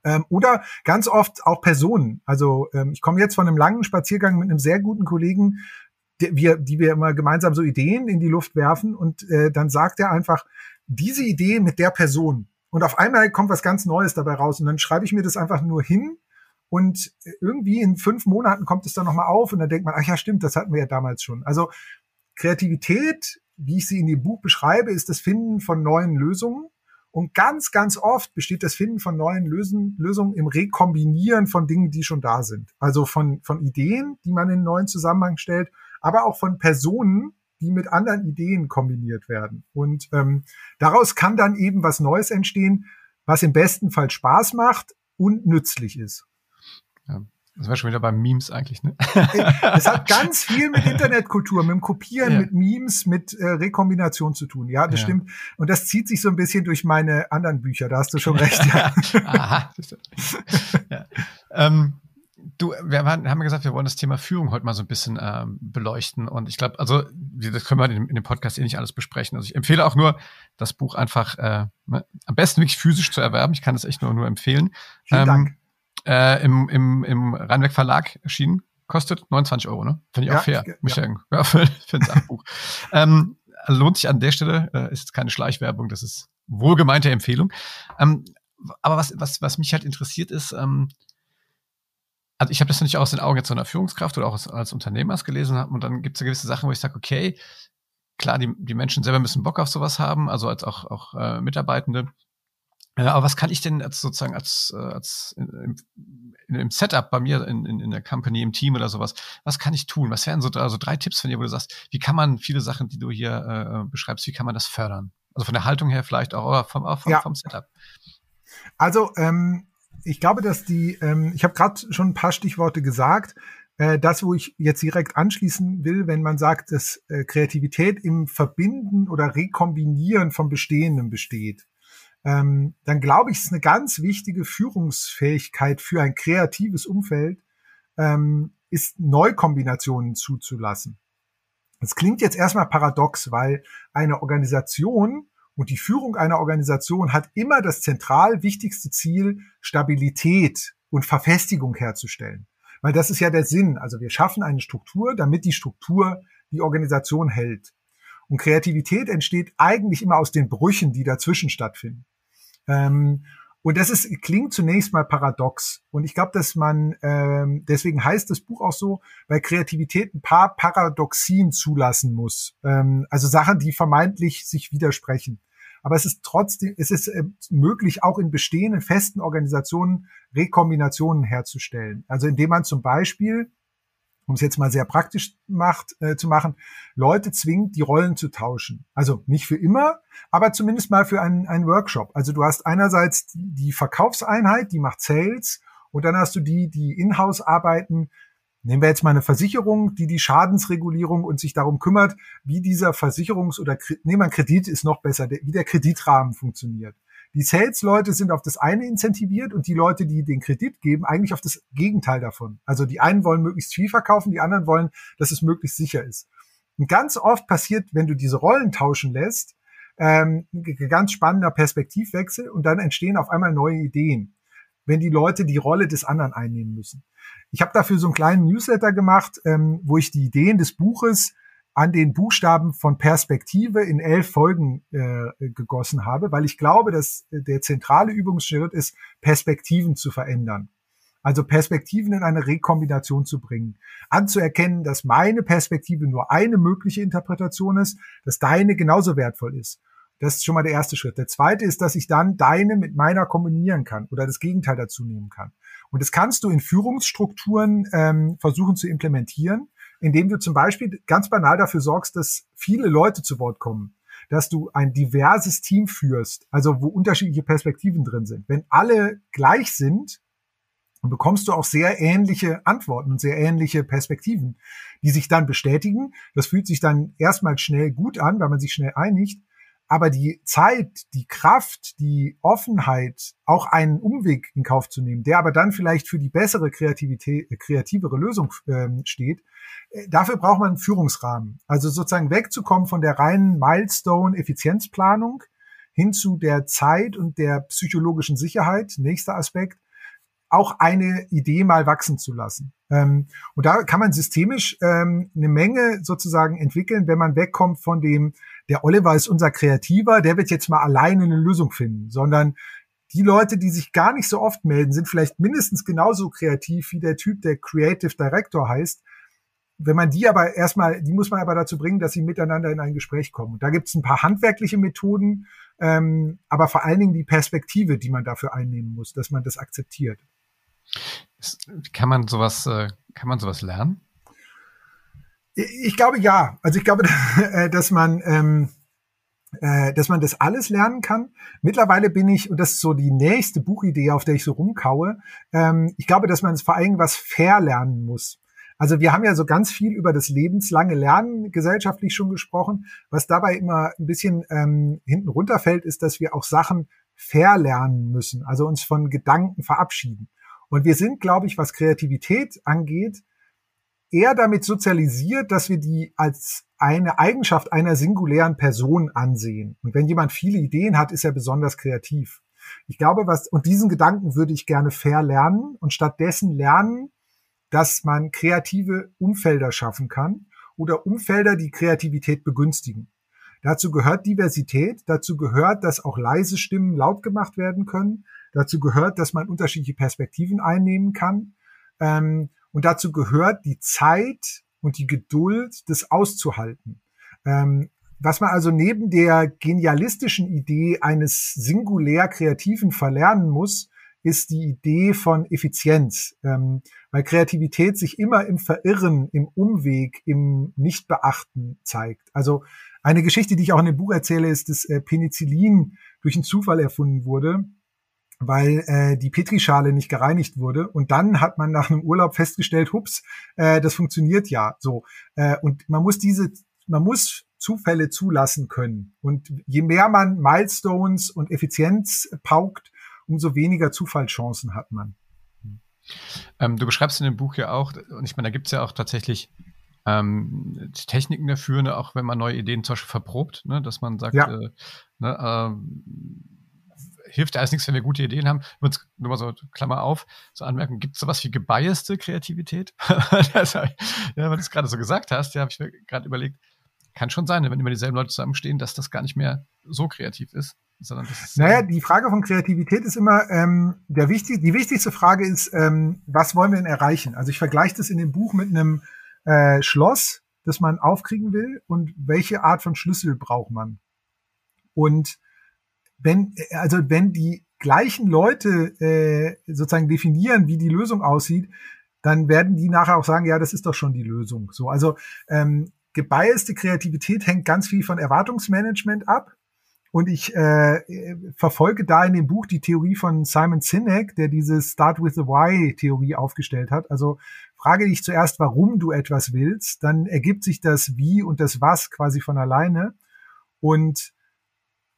ähm, oder ganz oft auch Personen. Also ähm, ich komme jetzt von einem langen Spaziergang mit einem sehr guten Kollegen, die wir, die wir immer gemeinsam so Ideen in die Luft werfen und äh, dann sagt er einfach, diese Idee mit der Person. Und auf einmal kommt was ganz Neues dabei raus und dann schreibe ich mir das einfach nur hin und irgendwie in fünf Monaten kommt es dann nochmal auf und dann denkt man, ach ja, stimmt, das hatten wir ja damals schon. Also Kreativität, wie ich sie in dem Buch beschreibe, ist das Finden von neuen Lösungen und ganz, ganz oft besteht das Finden von neuen Lösen, Lösungen im Rekombinieren von Dingen, die schon da sind. Also von, von Ideen, die man in einen neuen Zusammenhang stellt, aber auch von Personen, die mit anderen Ideen kombiniert werden. Und ähm, daraus kann dann eben was Neues entstehen, was im besten Fall Spaß macht und nützlich ist. Ja. Das war schon wieder bei Memes eigentlich, ne? Es hat ganz viel mit Internetkultur, mit dem Kopieren, ja. mit Memes, mit äh, Rekombination zu tun. Ja, das ja. stimmt. Und das zieht sich so ein bisschen durch meine anderen Bücher. Da hast du schon recht. Ja. Aha. ja. Ähm, du, wir haben ja gesagt, wir wollen das Thema Führung heute mal so ein bisschen ähm, beleuchten. Und ich glaube, also das können wir in, in, dem Podcast eh nicht alles besprechen. Also ich empfehle auch nur, das Buch einfach äh, am besten wirklich physisch zu erwerben. Ich kann es echt nur, nur empfehlen. Vielen ähm, Dank äh, im, im, im Rheinweg Verlag erschienen. Kostet 29 Euro, ne? Finde ich ja, auch fair. Ich, Muss ja. ich ja, für, für ein Sachbuch. ähm, lohnt sich an der Stelle, äh, ist jetzt keine Schleichwerbung, das ist wohlgemeinte Empfehlung. Ähm, aber was, was, was mich halt interessiert ist, ähm, also ich habe das natürlich auch aus den Augen jetzt so einer Führungskraft oder auch als, als Unternehmers gelesen und dann gibt es gewisse Sachen, wo ich sage, okay, klar, die, die Menschen selber müssen Bock auf sowas haben, also als auch, auch äh, Mitarbeitende. Ja, aber was kann ich denn als sozusagen als, äh, als in, in, im Setup bei mir in, in, in der Company, im Team oder sowas, was kann ich tun? Was wären so also drei Tipps von dir, wo du sagst, wie kann man viele Sachen, die du hier äh, beschreibst, wie kann man das fördern? Also von der Haltung her vielleicht auch, aber vom, auch vom, ja. vom Setup. Also ähm, ich glaube, dass die, ähm, ich habe gerade schon ein paar Stichworte gesagt, äh, das, wo ich jetzt direkt anschließen will, wenn man sagt, dass äh, Kreativität im Verbinden oder Rekombinieren von Bestehendem besteht ähm, dann glaube ich, ist eine ganz wichtige Führungsfähigkeit für ein kreatives Umfeld, ähm, ist Neukombinationen zuzulassen. Das klingt jetzt erstmal paradox, weil eine Organisation und die Führung einer Organisation hat immer das zentral wichtigste Ziel, Stabilität und Verfestigung herzustellen. Weil das ist ja der Sinn. Also wir schaffen eine Struktur, damit die Struktur die Organisation hält. Und Kreativität entsteht eigentlich immer aus den Brüchen, die dazwischen stattfinden. Ähm, und das ist, klingt zunächst mal paradox. Und ich glaube, dass man, ähm, deswegen heißt das Buch auch so, weil Kreativität ein paar Paradoxien zulassen muss. Ähm, also Sachen, die vermeintlich sich widersprechen. Aber es ist trotzdem, es ist äh, möglich, auch in bestehenden festen Organisationen Rekombinationen herzustellen. Also indem man zum Beispiel um es jetzt mal sehr praktisch macht, äh, zu machen, Leute zwingt, die Rollen zu tauschen. Also nicht für immer, aber zumindest mal für einen, einen Workshop. Also du hast einerseits die Verkaufseinheit, die macht Sales Und dann hast du die, die in-house arbeiten. Nehmen wir jetzt mal eine Versicherung, die die Schadensregulierung und sich darum kümmert, wie dieser Versicherungs- oder nehmen wir Kredit ist noch besser, wie der Kreditrahmen funktioniert. Die Sales-Leute sind auf das eine incentiviert und die Leute, die den Kredit geben, eigentlich auf das Gegenteil davon. Also die einen wollen möglichst viel verkaufen, die anderen wollen, dass es möglichst sicher ist. Und ganz oft passiert, wenn du diese Rollen tauschen lässt, ähm, ganz spannender Perspektivwechsel und dann entstehen auf einmal neue Ideen, wenn die Leute die Rolle des anderen einnehmen müssen. Ich habe dafür so einen kleinen Newsletter gemacht, ähm, wo ich die Ideen des Buches an den Buchstaben von Perspektive in elf Folgen äh, gegossen habe, weil ich glaube, dass der zentrale Übungsschritt ist, Perspektiven zu verändern. Also Perspektiven in eine Rekombination zu bringen. Anzuerkennen, dass meine Perspektive nur eine mögliche Interpretation ist, dass deine genauso wertvoll ist. Das ist schon mal der erste Schritt. Der zweite ist, dass ich dann deine mit meiner kombinieren kann oder das Gegenteil dazu nehmen kann. Und das kannst du in Führungsstrukturen ähm, versuchen zu implementieren indem du zum Beispiel ganz banal dafür sorgst, dass viele Leute zu Wort kommen, dass du ein diverses Team führst, also wo unterschiedliche Perspektiven drin sind. Wenn alle gleich sind, bekommst du auch sehr ähnliche Antworten und sehr ähnliche Perspektiven, die sich dann bestätigen. Das fühlt sich dann erstmal schnell gut an, weil man sich schnell einigt. Aber die Zeit, die Kraft, die Offenheit, auch einen Umweg in Kauf zu nehmen, der aber dann vielleicht für die bessere Kreativität, äh, kreativere Lösung ähm, steht, äh, dafür braucht man einen Führungsrahmen. Also sozusagen wegzukommen von der reinen Milestone-Effizienzplanung hin zu der Zeit und der psychologischen Sicherheit, nächster Aspekt, auch eine Idee mal wachsen zu lassen. Ähm, und da kann man systemisch ähm, eine Menge sozusagen entwickeln, wenn man wegkommt von dem, der Oliver ist unser Kreativer, der wird jetzt mal alleine eine Lösung finden, sondern die Leute, die sich gar nicht so oft melden, sind vielleicht mindestens genauso kreativ wie der Typ, der Creative Director heißt. Wenn man die aber erstmal, die muss man aber dazu bringen, dass sie miteinander in ein Gespräch kommen. Und da gibt es ein paar handwerkliche Methoden, ähm, aber vor allen Dingen die Perspektive, die man dafür einnehmen muss, dass man das akzeptiert. Kann man sowas, äh, kann man sowas lernen? Ich glaube ja. Also ich glaube, äh, dass man, ähm, äh, dass man das alles lernen kann. Mittlerweile bin ich, und das ist so die nächste Buchidee, auf der ich so rumkaue, ähm, ich glaube, dass man es vor allem was verlernen muss. Also wir haben ja so ganz viel über das lebenslange Lernen gesellschaftlich schon gesprochen. Was dabei immer ein bisschen ähm, hinten runterfällt, ist, dass wir auch Sachen verlernen müssen, also uns von Gedanken verabschieden. Und wir sind, glaube ich, was Kreativität angeht, eher damit sozialisiert, dass wir die als eine Eigenschaft einer singulären Person ansehen. Und wenn jemand viele Ideen hat, ist er besonders kreativ. Ich glaube, was, und diesen Gedanken würde ich gerne verlernen und stattdessen lernen, dass man kreative Umfelder schaffen kann oder Umfelder, die Kreativität begünstigen. Dazu gehört Diversität, dazu gehört, dass auch leise Stimmen laut gemacht werden können, dazu gehört, dass man unterschiedliche Perspektiven einnehmen kann. Ähm, und dazu gehört die Zeit und die Geduld, das auszuhalten. Ähm, was man also neben der genialistischen Idee eines singulär Kreativen verlernen muss, ist die Idee von Effizienz, ähm, weil Kreativität sich immer im Verirren, im Umweg, im Nichtbeachten zeigt. Also eine Geschichte, die ich auch in dem Buch erzähle, ist, dass äh, Penicillin durch einen Zufall erfunden wurde weil äh, die Petrischale nicht gereinigt wurde. Und dann hat man nach einem Urlaub festgestellt, hups, äh, das funktioniert ja so. Äh, und man muss diese, man muss Zufälle zulassen können. Und je mehr man Milestones und Effizienz paukt, umso weniger Zufallschancen hat man. Ähm, du beschreibst in dem Buch ja auch, und ich meine, da gibt es ja auch tatsächlich ähm, Techniken dafür, ne, auch wenn man neue Ideen zum Beispiel verprobt, ne, dass man sagt, ja. äh, ne, äh, hilft ja alles nichts, wenn wir gute Ideen haben. Nur mal so, Klammer auf, so Anmerkung, gibt es sowas wie gebiaste Kreativität? das, ja, weil du es gerade so gesagt hast, ja, habe ich mir gerade überlegt, kann schon sein, wenn immer dieselben Leute zusammenstehen, dass das gar nicht mehr so kreativ ist. Sondern das ist, naja, die Frage von Kreativität ist immer, ähm, der wichtig, die wichtigste Frage ist, ähm, was wollen wir denn erreichen? Also ich vergleiche das in dem Buch mit einem äh, Schloss, das man aufkriegen will und welche Art von Schlüssel braucht man. Und wenn, also wenn die gleichen Leute äh, sozusagen definieren, wie die Lösung aussieht, dann werden die nachher auch sagen, ja, das ist doch schon die Lösung. So, also ähm, gebiaste Kreativität hängt ganz viel von Erwartungsmanagement ab. und ich äh, verfolge da in dem Buch die Theorie von Simon Sinek, der diese Start with the Why Theorie aufgestellt hat. Also frage dich zuerst, warum du etwas willst, dann ergibt sich das Wie und das Was quasi von alleine. Und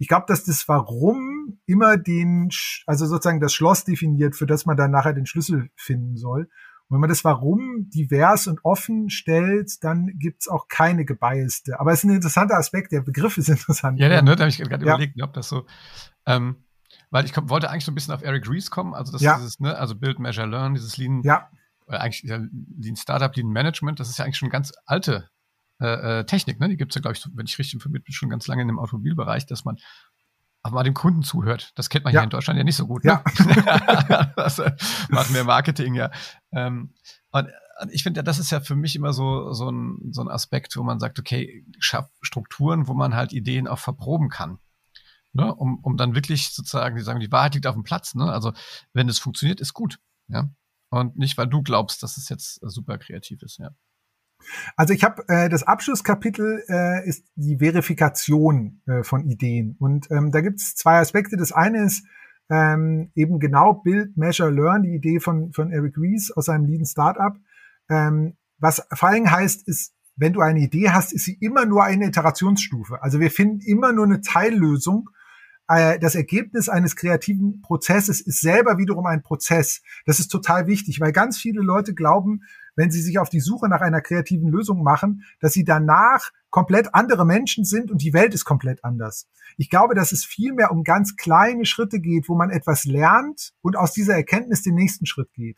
ich glaube, dass das Warum immer den, also sozusagen das Schloss definiert, für das man dann nachher den Schlüssel finden soll. Und wenn man das Warum divers und offen stellt, dann gibt's auch keine gebiaste. Aber es ist ein interessanter Aspekt, der Begriff ist interessant. Ja, ja, ne, da habe ich gerade ja. überlegt, ob das so, ähm, weil ich komm, wollte eigentlich so ein bisschen auf Eric Ries kommen, also das ja. ist dieses, ne, also Build, Measure, Learn, dieses Lean, ja. äh, eigentlich ja, Lean Startup, Lean Management, das ist ja eigentlich schon ganz alte äh, äh Technik, ne? Die gibt's ja, glaube ich, wenn ich richtig informiert bin, schon ganz lange in dem Automobilbereich, dass man auch mal dem Kunden zuhört. Das kennt man ja. hier in Deutschland ja nicht so gut. Ne? Ja. das äh, machen wir Marketing ja. Ähm, und ich finde, das ist ja für mich immer so, so, ein, so ein Aspekt, wo man sagt, okay, schaff Strukturen, wo man halt Ideen auch verproben kann. Ne? Um, um dann wirklich sozusagen, die sagen, die Wahrheit liegt auf dem Platz. Ne? Also wenn es funktioniert, ist gut. Ja. Und nicht, weil du glaubst, dass es jetzt super kreativ ist, ja. Also ich habe äh, das Abschlusskapitel äh, ist die Verifikation äh, von Ideen und ähm, da gibt es zwei Aspekte. Das eine ist ähm, eben genau Build, Measure, Learn, die Idee von von Eric Ries aus seinem Lean Startup. Ähm, was vor allem heißt, ist, wenn du eine Idee hast, ist sie immer nur eine Iterationsstufe. Also wir finden immer nur eine Teillösung äh, das Ergebnis eines kreativen Prozesses ist selber wiederum ein Prozess. Das ist total wichtig, weil ganz viele Leute glauben, wenn sie sich auf die Suche nach einer kreativen Lösung machen, dass sie danach komplett andere Menschen sind und die Welt ist komplett anders. Ich glaube, dass es viel mehr um ganz kleine Schritte geht, wo man etwas lernt und aus dieser Erkenntnis den nächsten Schritt geht.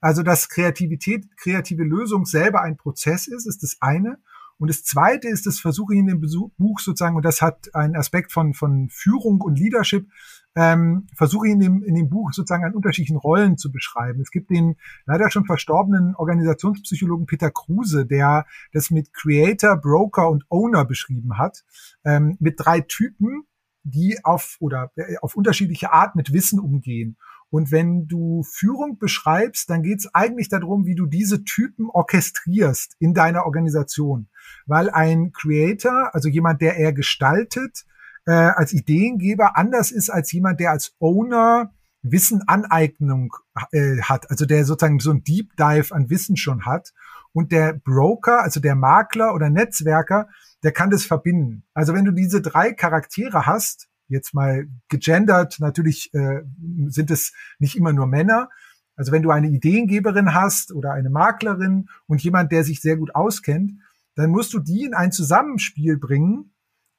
Also, dass Kreativität, kreative Lösung selber ein Prozess ist, ist das eine. Und das Zweite ist, das versuche ich in dem Buch sozusagen, und das hat einen Aspekt von, von Führung und Leadership, ähm, versuche in dem, in dem Buch sozusagen an unterschiedlichen Rollen zu beschreiben. Es gibt den leider schon verstorbenen Organisationspsychologen Peter Kruse, der das mit Creator, Broker und Owner beschrieben hat, ähm, mit drei Typen, die auf oder äh, auf unterschiedliche Art mit Wissen umgehen. Und wenn du Führung beschreibst, dann geht es eigentlich darum, wie du diese Typen orchestrierst in deiner Organisation. Weil ein Creator, also jemand, der eher gestaltet, äh, als Ideengeber anders ist als jemand, der als Owner Wissen Aneignung äh, hat, also der sozusagen so ein Deep Dive an Wissen schon hat. Und der Broker, also der Makler oder Netzwerker, der kann das verbinden. Also wenn du diese drei Charaktere hast, jetzt mal gegendert, natürlich äh, sind es nicht immer nur Männer. Also wenn du eine Ideengeberin hast oder eine Maklerin und jemand, der sich sehr gut auskennt, dann musst du die in ein Zusammenspiel bringen,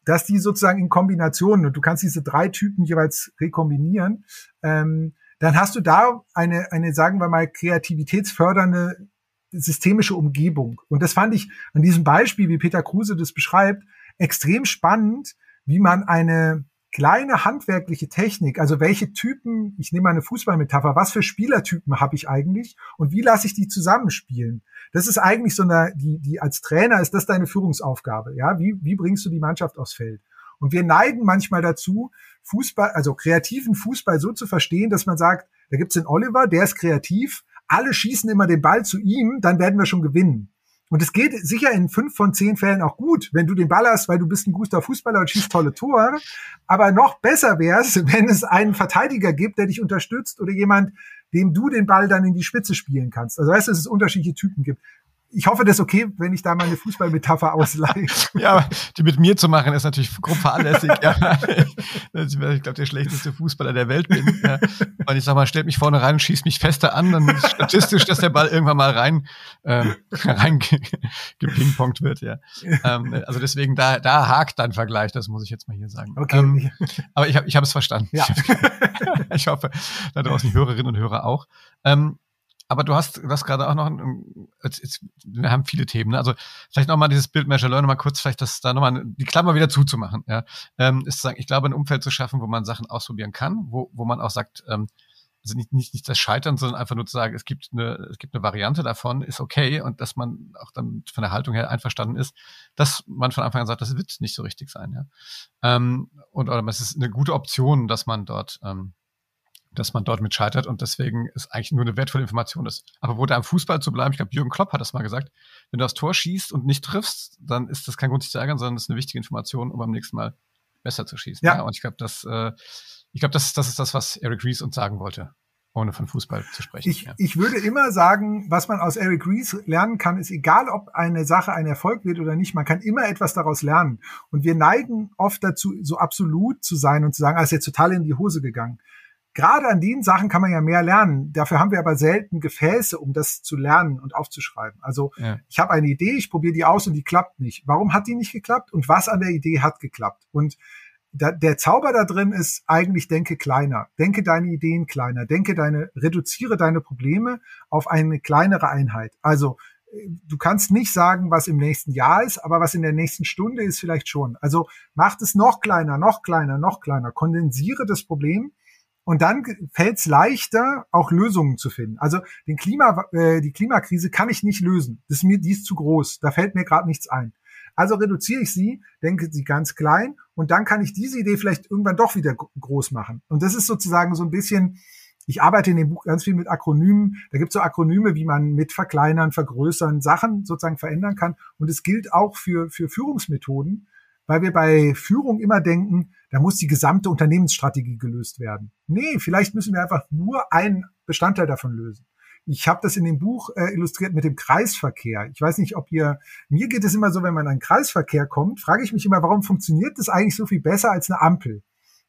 dass die sozusagen in Kombination, und du kannst diese drei Typen jeweils rekombinieren, ähm, dann hast du da eine, eine, sagen wir mal, kreativitätsfördernde systemische Umgebung. Und das fand ich an diesem Beispiel, wie Peter Kruse das beschreibt, extrem spannend, wie man eine kleine handwerkliche Technik, also welche Typen, ich nehme eine Fußballmetapher, was für Spielertypen habe ich eigentlich und wie lasse ich die zusammenspielen? Das ist eigentlich so eine, die, die als Trainer ist das deine Führungsaufgabe, ja? Wie, wie bringst du die Mannschaft aufs Feld? Und wir neigen manchmal dazu, Fußball, also kreativen Fußball so zu verstehen, dass man sagt, da gibt's den Oliver, der ist kreativ, alle schießen immer den Ball zu ihm, dann werden wir schon gewinnen. Und es geht sicher in fünf von zehn Fällen auch gut, wenn du den Ball hast, weil du bist ein guter Fußballer und schießt tolle Tore. Aber noch besser wäre es, wenn es einen Verteidiger gibt, der dich unterstützt oder jemand, dem du den Ball dann in die Spitze spielen kannst. Also weißt du, dass es unterschiedliche Typen gibt ich hoffe, das ist okay, wenn ich da meine Fußballmetapher ausleihe. ja, die mit mir zu machen, ist natürlich grob fahrlässig. ja. Ich, ich glaube, der schlechteste Fußballer der Welt bin. Ja. Und ich sag mal, stellt mich vorne rein und schießt mich fester an, dann ist statistisch, dass der Ball irgendwann mal rein, ähm, rein gepingpongt wird. Ja. Ähm, also deswegen, da, da hakt dein Vergleich, das muss ich jetzt mal hier sagen. Okay. Ähm, aber ich habe ich hab es verstanden. Ja. ich hoffe, da draußen die Hörerinnen und Hörer auch. Ähm, aber du hast das gerade auch noch, jetzt, jetzt, wir haben viele Themen, ne? also vielleicht nochmal dieses Bild Measure Learn, mal kurz vielleicht das da nochmal, die Klammer wieder zuzumachen, ja, ähm, ist zu sagen, ich glaube, ein Umfeld zu schaffen, wo man Sachen ausprobieren kann, wo, wo man auch sagt, ähm, also nicht, nicht, nicht das Scheitern, sondern einfach nur zu sagen, es gibt eine, es gibt eine Variante davon, ist okay und dass man auch dann von der Haltung her einverstanden ist, dass man von Anfang an sagt, das wird nicht so richtig sein, ja. Ähm, und oder es ist eine gute Option, dass man dort ähm, dass man dort mit scheitert und deswegen ist eigentlich nur eine wertvolle Information ist. Aber wo da am Fußball zu bleiben, ich glaube, Jürgen Klopp hat das mal gesagt, wenn du das Tor schießt und nicht triffst, dann ist das kein Grund, sich zu ärgern, sondern das ist eine wichtige Information, um beim nächsten Mal besser zu schießen. Ja. ja? Und ich glaube, das, äh, ich glaube, das, das ist das, was Eric Rees uns sagen wollte ohne von Fußball zu sprechen. Ich, ja. ich würde immer sagen, was man aus Eric Rees lernen kann, ist egal, ob eine Sache ein Erfolg wird oder nicht, man kann immer etwas daraus lernen. Und wir neigen oft dazu, so absolut zu sein und zu sagen, ah, ist jetzt total in die Hose gegangen. Gerade an den Sachen kann man ja mehr lernen. Dafür haben wir aber selten Gefäße, um das zu lernen und aufzuschreiben. Also ja. ich habe eine Idee, ich probiere die aus und die klappt nicht. Warum hat die nicht geklappt und was an der Idee hat geklappt? Und da, der Zauber da drin ist eigentlich denke kleiner, denke deine Ideen kleiner, denke deine, reduziere deine Probleme auf eine kleinere Einheit. Also äh, du kannst nicht sagen, was im nächsten Jahr ist, aber was in der nächsten Stunde ist vielleicht schon. Also mach es noch kleiner, noch kleiner, noch kleiner, kondensiere das Problem und dann fällt es leichter, auch Lösungen zu finden. Also den Klima, äh, die Klimakrise kann ich nicht lösen. Das ist mir, die ist zu groß. Da fällt mir gerade nichts ein. Also reduziere ich sie, denke sie ganz klein und dann kann ich diese Idee vielleicht irgendwann doch wieder groß machen. Und das ist sozusagen so ein bisschen, ich arbeite in dem Buch ganz viel mit Akronymen. Da gibt es so Akronyme, wie man mit verkleinern, vergrößern, Sachen sozusagen verändern kann. Und es gilt auch für, für Führungsmethoden, weil wir bei Führung immer denken, da muss die gesamte Unternehmensstrategie gelöst werden. Nee, vielleicht müssen wir einfach nur einen Bestandteil davon lösen. Ich habe das in dem Buch äh, illustriert mit dem Kreisverkehr. Ich weiß nicht, ob ihr, mir geht es immer so, wenn man an einen Kreisverkehr kommt, frage ich mich immer, warum funktioniert das eigentlich so viel besser als eine Ampel?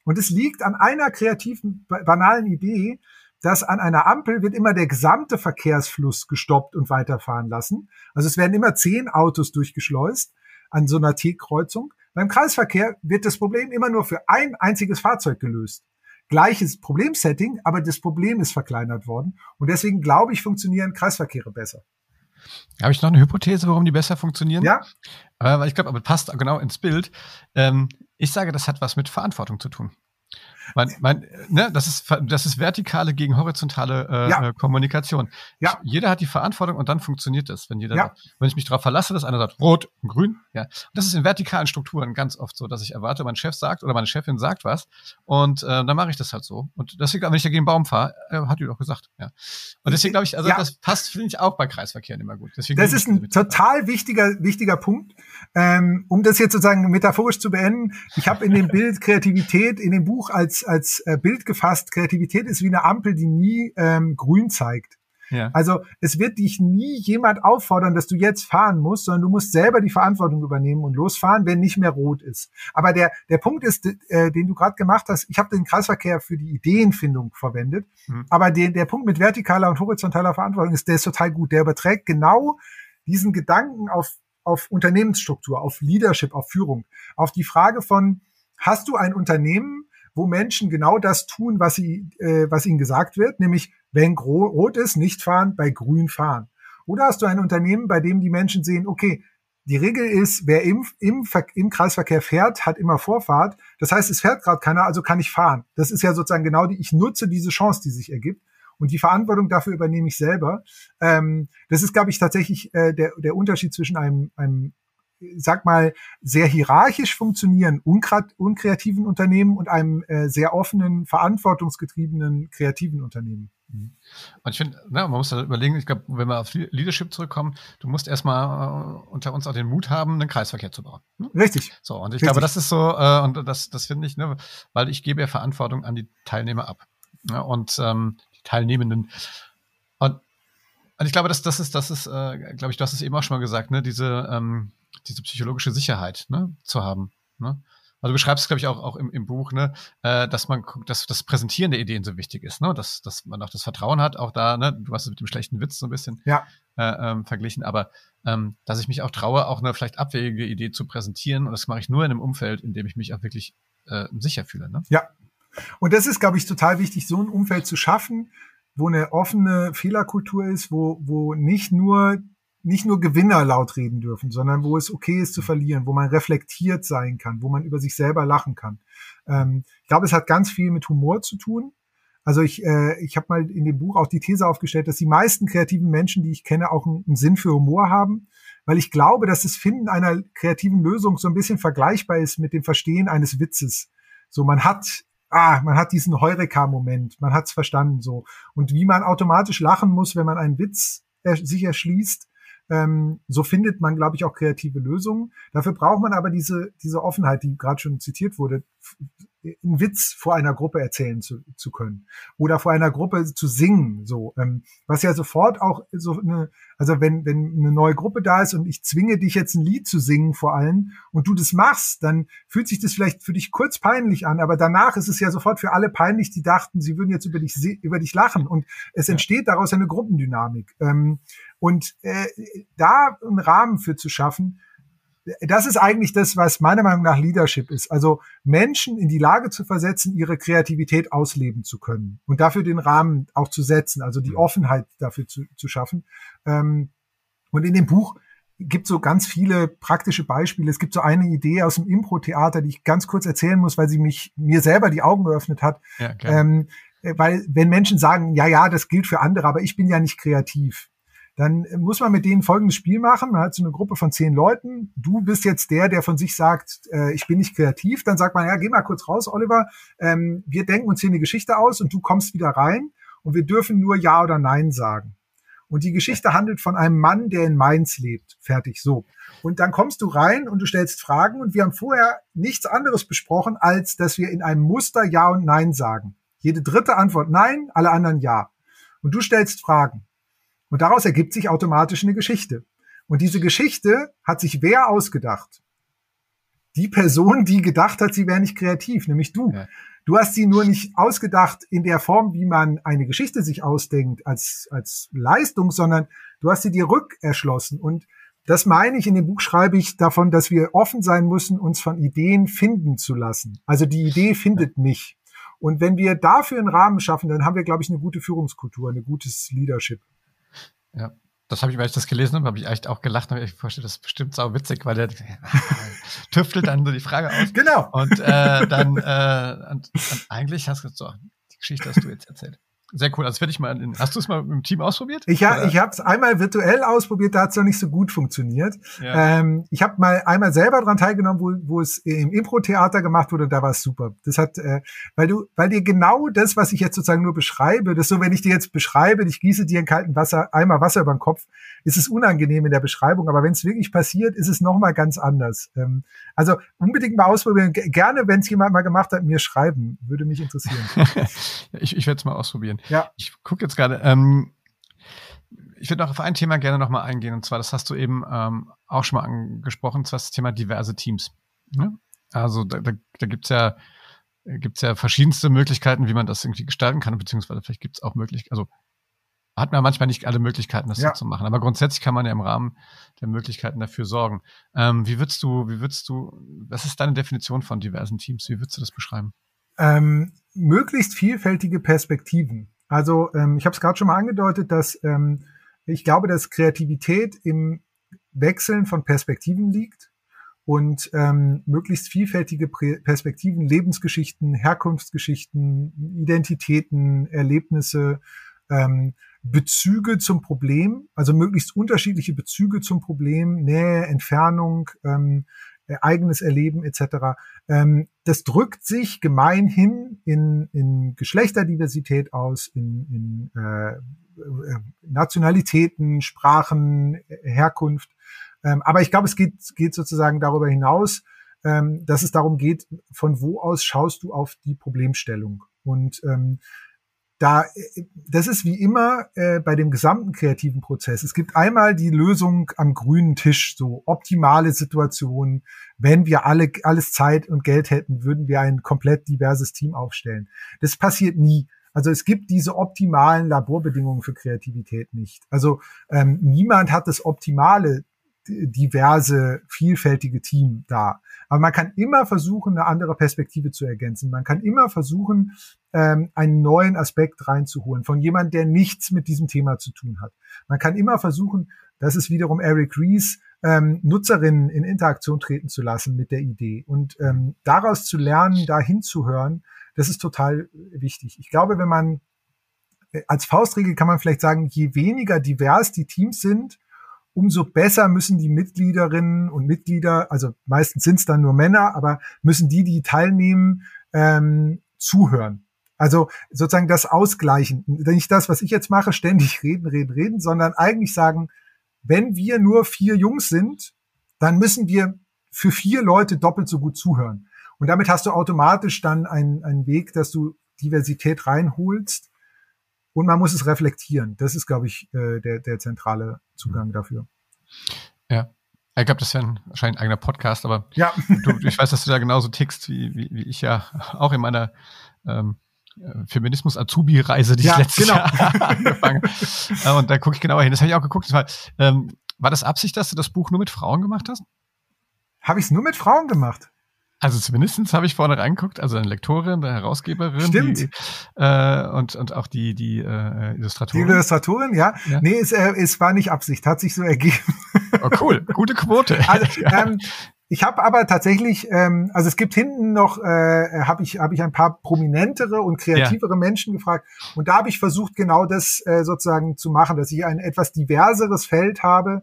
Und es liegt an einer kreativen, banalen Idee, dass an einer Ampel wird immer der gesamte Verkehrsfluss gestoppt und weiterfahren lassen. Also es werden immer zehn Autos durchgeschleust an so einer T-Kreuzung. Beim Kreisverkehr wird das Problem immer nur für ein einziges Fahrzeug gelöst gleiches Problemsetting, aber das Problem ist verkleinert worden. Und deswegen glaube ich, funktionieren Kreisverkehre besser. Habe ich noch eine Hypothese, warum die besser funktionieren? Ja. Äh, weil ich glaube, aber passt genau ins Bild. Ähm, ich sage, das hat was mit Verantwortung zu tun. Man, man, ne, das, ist, das ist vertikale gegen horizontale äh, ja. Äh, Kommunikation. Ja. Jeder hat die Verantwortung und dann funktioniert das. Wenn, jeder, ja. wenn ich mich darauf verlasse, dass einer sagt rot und grün, ja. Und das ist in vertikalen Strukturen ganz oft so, dass ich erwarte, mein Chef sagt oder meine Chefin sagt was und äh, dann mache ich das halt so. Und deswegen, wenn ich dagegen Baum fahre, äh, hat die doch gesagt. Ja. Und deswegen glaube ich, also ja. das passt, finde ich, auch bei Kreisverkehren immer gut. Deswegen das ist ein total wichtiger, wichtiger Punkt. Ähm, um das jetzt sozusagen metaphorisch zu beenden, ich habe in dem Bild Kreativität in dem Buch als, als äh, Bild gefasst, Kreativität ist wie eine Ampel, die nie ähm, grün zeigt. Ja. Also es wird dich nie jemand auffordern, dass du jetzt fahren musst, sondern du musst selber die Verantwortung übernehmen und losfahren, wenn nicht mehr rot ist. Aber der, der Punkt ist, äh, den du gerade gemacht hast, ich habe den Kreisverkehr für die Ideenfindung verwendet, mhm. aber der, der Punkt mit vertikaler und horizontaler Verantwortung ist, der ist total gut. Der überträgt genau diesen Gedanken auf, auf Unternehmensstruktur, auf Leadership, auf Führung, auf die Frage von, hast du ein Unternehmen, wo Menschen genau das tun, was, sie, äh, was ihnen gesagt wird, nämlich wenn rot ist, nicht fahren, bei grün fahren. Oder hast du ein Unternehmen, bei dem die Menschen sehen, okay, die Regel ist, wer im, im, im Kreisverkehr fährt, hat immer Vorfahrt. Das heißt, es fährt gerade keiner, also kann ich fahren. Das ist ja sozusagen genau die, ich nutze diese Chance, die sich ergibt. Und die Verantwortung dafür übernehme ich selber. Ähm, das ist, glaube ich, tatsächlich äh, der, der Unterschied zwischen einem, einem sag mal, sehr hierarchisch funktionieren, unkreativen Unternehmen und einem äh, sehr offenen, verantwortungsgetriebenen, kreativen Unternehmen. Mhm. Und ich finde, ne, man muss da überlegen, ich glaube, wenn wir auf Leadership zurückkommen, du musst erstmal äh, unter uns auch den Mut haben, einen Kreisverkehr zu bauen. Ne? Richtig. So, und ich Richtig. glaube, das ist so, äh, und das, das finde ich, ne, weil ich gebe ja Verantwortung an die Teilnehmer ab. Ne, und ähm, die Teilnehmenden. Und, ich glaube, das, das ist, das ist, äh, glaube ich, du hast es eben auch schon mal gesagt, ne, diese, ähm, diese psychologische Sicherheit ne, zu haben. Ne? Also du beschreibst es, glaube ich, auch, auch im, im Buch, ne, äh, dass man guckt, dass das Präsentieren der Ideen so wichtig ist, ne? dass, dass man auch das Vertrauen hat, auch da, ne, du hast es mit dem schlechten Witz so ein bisschen ja. äh, ähm, verglichen, aber ähm, dass ich mich auch traue, auch eine vielleicht abwegige Idee zu präsentieren und das mache ich nur in einem Umfeld, in dem ich mich auch wirklich äh, sicher fühle. Ne? Ja. Und das ist, glaube ich, total wichtig, so ein Umfeld zu schaffen, wo eine offene Fehlerkultur ist, wo, wo nicht nur nicht nur Gewinner laut reden dürfen, sondern wo es okay ist zu verlieren, wo man reflektiert sein kann, wo man über sich selber lachen kann. Ähm, ich glaube, es hat ganz viel mit Humor zu tun. Also ich, äh, ich habe mal in dem Buch auch die These aufgestellt, dass die meisten kreativen Menschen, die ich kenne, auch einen, einen Sinn für Humor haben, weil ich glaube, dass das Finden einer kreativen Lösung so ein bisschen vergleichbar ist mit dem Verstehen eines Witzes. So, man hat ah, man hat diesen Heureka-Moment, man hat's verstanden so. Und wie man automatisch lachen muss, wenn man einen Witz er, sich erschließt, Ähm, so findet man, glaube ich, auch kreative Lösungen. Dafür braucht man aber diese, diese Offenheit, die gerade schon zitiert wurde, einen Witz vor einer Gruppe erzählen zu, zu können. Oder vor einer Gruppe zu singen, so ähm, was ja sofort auch so eine, also wenn wenn eine neue Gruppe da ist und ich zwinge dich jetzt ein Lied zu singen vor allen und du das machst, dann fühlt sich das vielleicht für dich kurz peinlich an, aber danach ist es ja sofort für alle peinlich, die dachten, sie würden jetzt über dich über dich lachen und es entsteht daraus eine Gruppendynamik. Ähm, und äh, da einen Rahmen für zu schaffen das ist eigentlich das, was meiner Meinung nach Leadership ist. Also Menschen in die Lage zu versetzen, ihre Kreativität ausleben zu können und dafür den Rahmen auch zu setzen, also die mhm. Offenheit dafür zu, zu schaffen. Ähm, und in dem Buch gibt so ganz viele praktische Beispiele. Es gibt so eine Idee aus dem Impro-Theater, die ich ganz kurz erzählen muss, weil sie mich mir selber die Augen geöffnet hat. Ja, ähm, weil wenn Menschen sagen, ja, ja, das gilt für andere, aber ich bin ja nicht kreativ, dann muss man mit denen folgendes Spiel machen. Man hat so eine Gruppe von zehn Leuten. Du bist jetzt der, der von sich sagt, äh, ich bin nicht kreativ. Dann sagt man, ja, geh mal kurz raus, Oliver. Ähm, wir denken uns hier eine Geschichte aus und du kommst wieder rein und wir dürfen nur Ja oder Nein sagen. Und die Geschichte handelt von einem Mann, der in Mainz lebt. Fertig, so. Und dann kommst du rein und du stellst Fragen und wir haben vorher nichts anderes besprochen, als dass wir in einem Muster Ja und Nein sagen. Jede dritte Antwort Nein, alle anderen Ja. Und du stellst Fragen. Und daraus ergibt sich automatisch eine Geschichte. Und diese Geschichte hat sich wer ausgedacht? Die Person, die gedacht hat, sie wäre nicht kreativ, nämlich du. Ja. Du hast sie nur nicht ausgedacht in der Form, wie man eine Geschichte sich ausdenkt als, als Leistung, sondern du hast sie dir rückerschlossen. Und das meine ich, in dem Buch schreibe ich davon, dass wir offen sein müssen, uns von Ideen finden zu lassen. Also die Idee findet mich. Und wenn wir dafür einen Rahmen schaffen, dann haben wir, glaube ich, eine gute Führungskultur, eine gutes Leadership. Ja. Das habe ich, weil ich das gelesen habe, habe ich echt auch gelacht. Habe ich vorgestellt, das ist bestimmt sau witzig, weil der tüftelt dann so die Frage aus. Genau. Und äh, dann äh, und, und eigentlich hast du so, die Geschichte hast du jetzt erzählt. Sehr cool. Also werde ich mal. In, hast du es mal im Team ausprobiert? Ich, ha, ich habe es einmal virtuell ausprobiert, da hat es noch nicht so gut funktioniert. Ja. Ähm, ich habe mal einmal selber dran teilgenommen, wo, wo es im Impro-Theater gemacht wurde, da war es super. Das hat, äh, weil du, weil dir genau das, was ich jetzt sozusagen nur beschreibe, das so, wenn ich dir jetzt beschreibe, ich gieße dir in kalten Wasser, einmal Wasser über den Kopf, ist es unangenehm in der Beschreibung. Aber wenn es wirklich passiert, ist es noch mal ganz anders. Ähm, also unbedingt mal ausprobieren. Gerne, wenn es jemand mal gemacht hat, mir schreiben, würde mich interessieren. ich ich werde es mal ausprobieren. Ja. Ich gucke jetzt gerade. Ähm, ich würde noch auf ein Thema gerne nochmal eingehen. Und zwar, das hast du eben ähm, auch schon mal angesprochen, und zwar das Thema diverse Teams. Ja? Also da, da, da gibt es ja gibt's ja verschiedenste Möglichkeiten, wie man das irgendwie gestalten kann, beziehungsweise vielleicht gibt es auch Möglichkeiten, also hat man manchmal nicht alle Möglichkeiten, das ja. so zu machen. Aber grundsätzlich kann man ja im Rahmen der Möglichkeiten dafür sorgen. Ähm, wie würdest du, wie würdest du, was ist deine Definition von diversen Teams? Wie würdest du das beschreiben? Ähm, möglichst vielfältige Perspektiven. Also ähm, ich habe es gerade schon mal angedeutet, dass ähm, ich glaube, dass Kreativität im Wechseln von Perspektiven liegt und ähm, möglichst vielfältige Perspektiven, Lebensgeschichten, Herkunftsgeschichten, Identitäten, Erlebnisse, ähm, Bezüge zum Problem, also möglichst unterschiedliche Bezüge zum Problem, Nähe, Entfernung, ähm, äh, eigenes Erleben etc. Ähm, das drückt sich gemeinhin in, in Geschlechterdiversität aus, in, in äh, äh Nationalitäten, Sprachen, Herkunft. Ähm, aber ich glaube, es geht, geht sozusagen darüber hinaus, ähm, dass es darum geht, von wo aus schaust du auf die Problemstellung. Und ähm, da, das ist wie immer äh, bei dem gesamten kreativen Prozess. Es gibt einmal die Lösung am grünen Tisch, so optimale Situation. Wenn wir alle alles Zeit und Geld hätten, würden wir ein komplett diverses Team aufstellen. Das passiert nie. Also es gibt diese optimalen Laborbedingungen für Kreativität nicht. Also ähm, niemand hat das optimale diverse, vielfältige Team da. Aber man kann immer versuchen, eine andere Perspektive zu ergänzen. Man kann immer versuchen, ähm, einen neuen Aspekt reinzuholen von jemand, der nichts mit diesem Thema zu tun hat. Man kann immer versuchen, das ist wiederum Eric Ries, ähm, Nutzerinnen in Interaktion treten zu lassen mit der Idee und ähm, daraus zu lernen, da hinzuhören, das ist total wichtig. Ich glaube, wenn man äh, als Faustregel kann man vielleicht sagen, je weniger divers die Teams sind, umso besser müssen die Mitgliederinnen und Mitglieder, also meistens sind es dann nur Männer, aber müssen die, die teilnehmen, ähm, zuhören. Also sozusagen das Ausgleichen. Nicht das, was ich jetzt mache, ständig reden, reden, reden, sondern eigentlich sagen, wenn wir nur vier Jungs sind, dann müssen wir für vier Leute doppelt so gut zuhören. Und damit hast du automatisch dann einen, einen Weg, dass du Diversität reinholst und man muss es reflektieren. Das ist, glaube ich, äh, der, der zentrale Zugang dafür. Ja. Ich glaube, das wäre ein, wahrscheinlich ein eigener Podcast, aber ja. du, ich weiß, dass du da genauso tickst, wie, wie, ich ja auch in meiner ähm, äh, Feminismus-Azubi-Reise, die ja, ich letztes genau. Jahr angefangen habe. Und da gucke ich genauer hin. Das habe ich auch geguckt. Das war, ähm, war das Absicht, dass du das Buch nur mit Frauen gemacht hast? Habe ich es nur mit Frauen gemacht? Also zumindestens habe ich vorne reingeguckt, also eine Lektorin, eine Herausgeberin. Stimmt. Die, äh, und, und auch die, die äh, Illustratorin. Die Illustratorin, ja. ja. Nee, es, äh, es war nicht Absicht, hat sich so ergeben. Oh, cool, gute Quote. Also, ja. ähm, ich habe aber tatsächlich, ähm, also es gibt hinten noch, äh, habe ich, hab ich ein paar prominentere und kreativere ja. Menschen gefragt. Und da habe ich versucht, genau das äh, sozusagen zu machen, dass ich ein etwas diverseres Feld habe.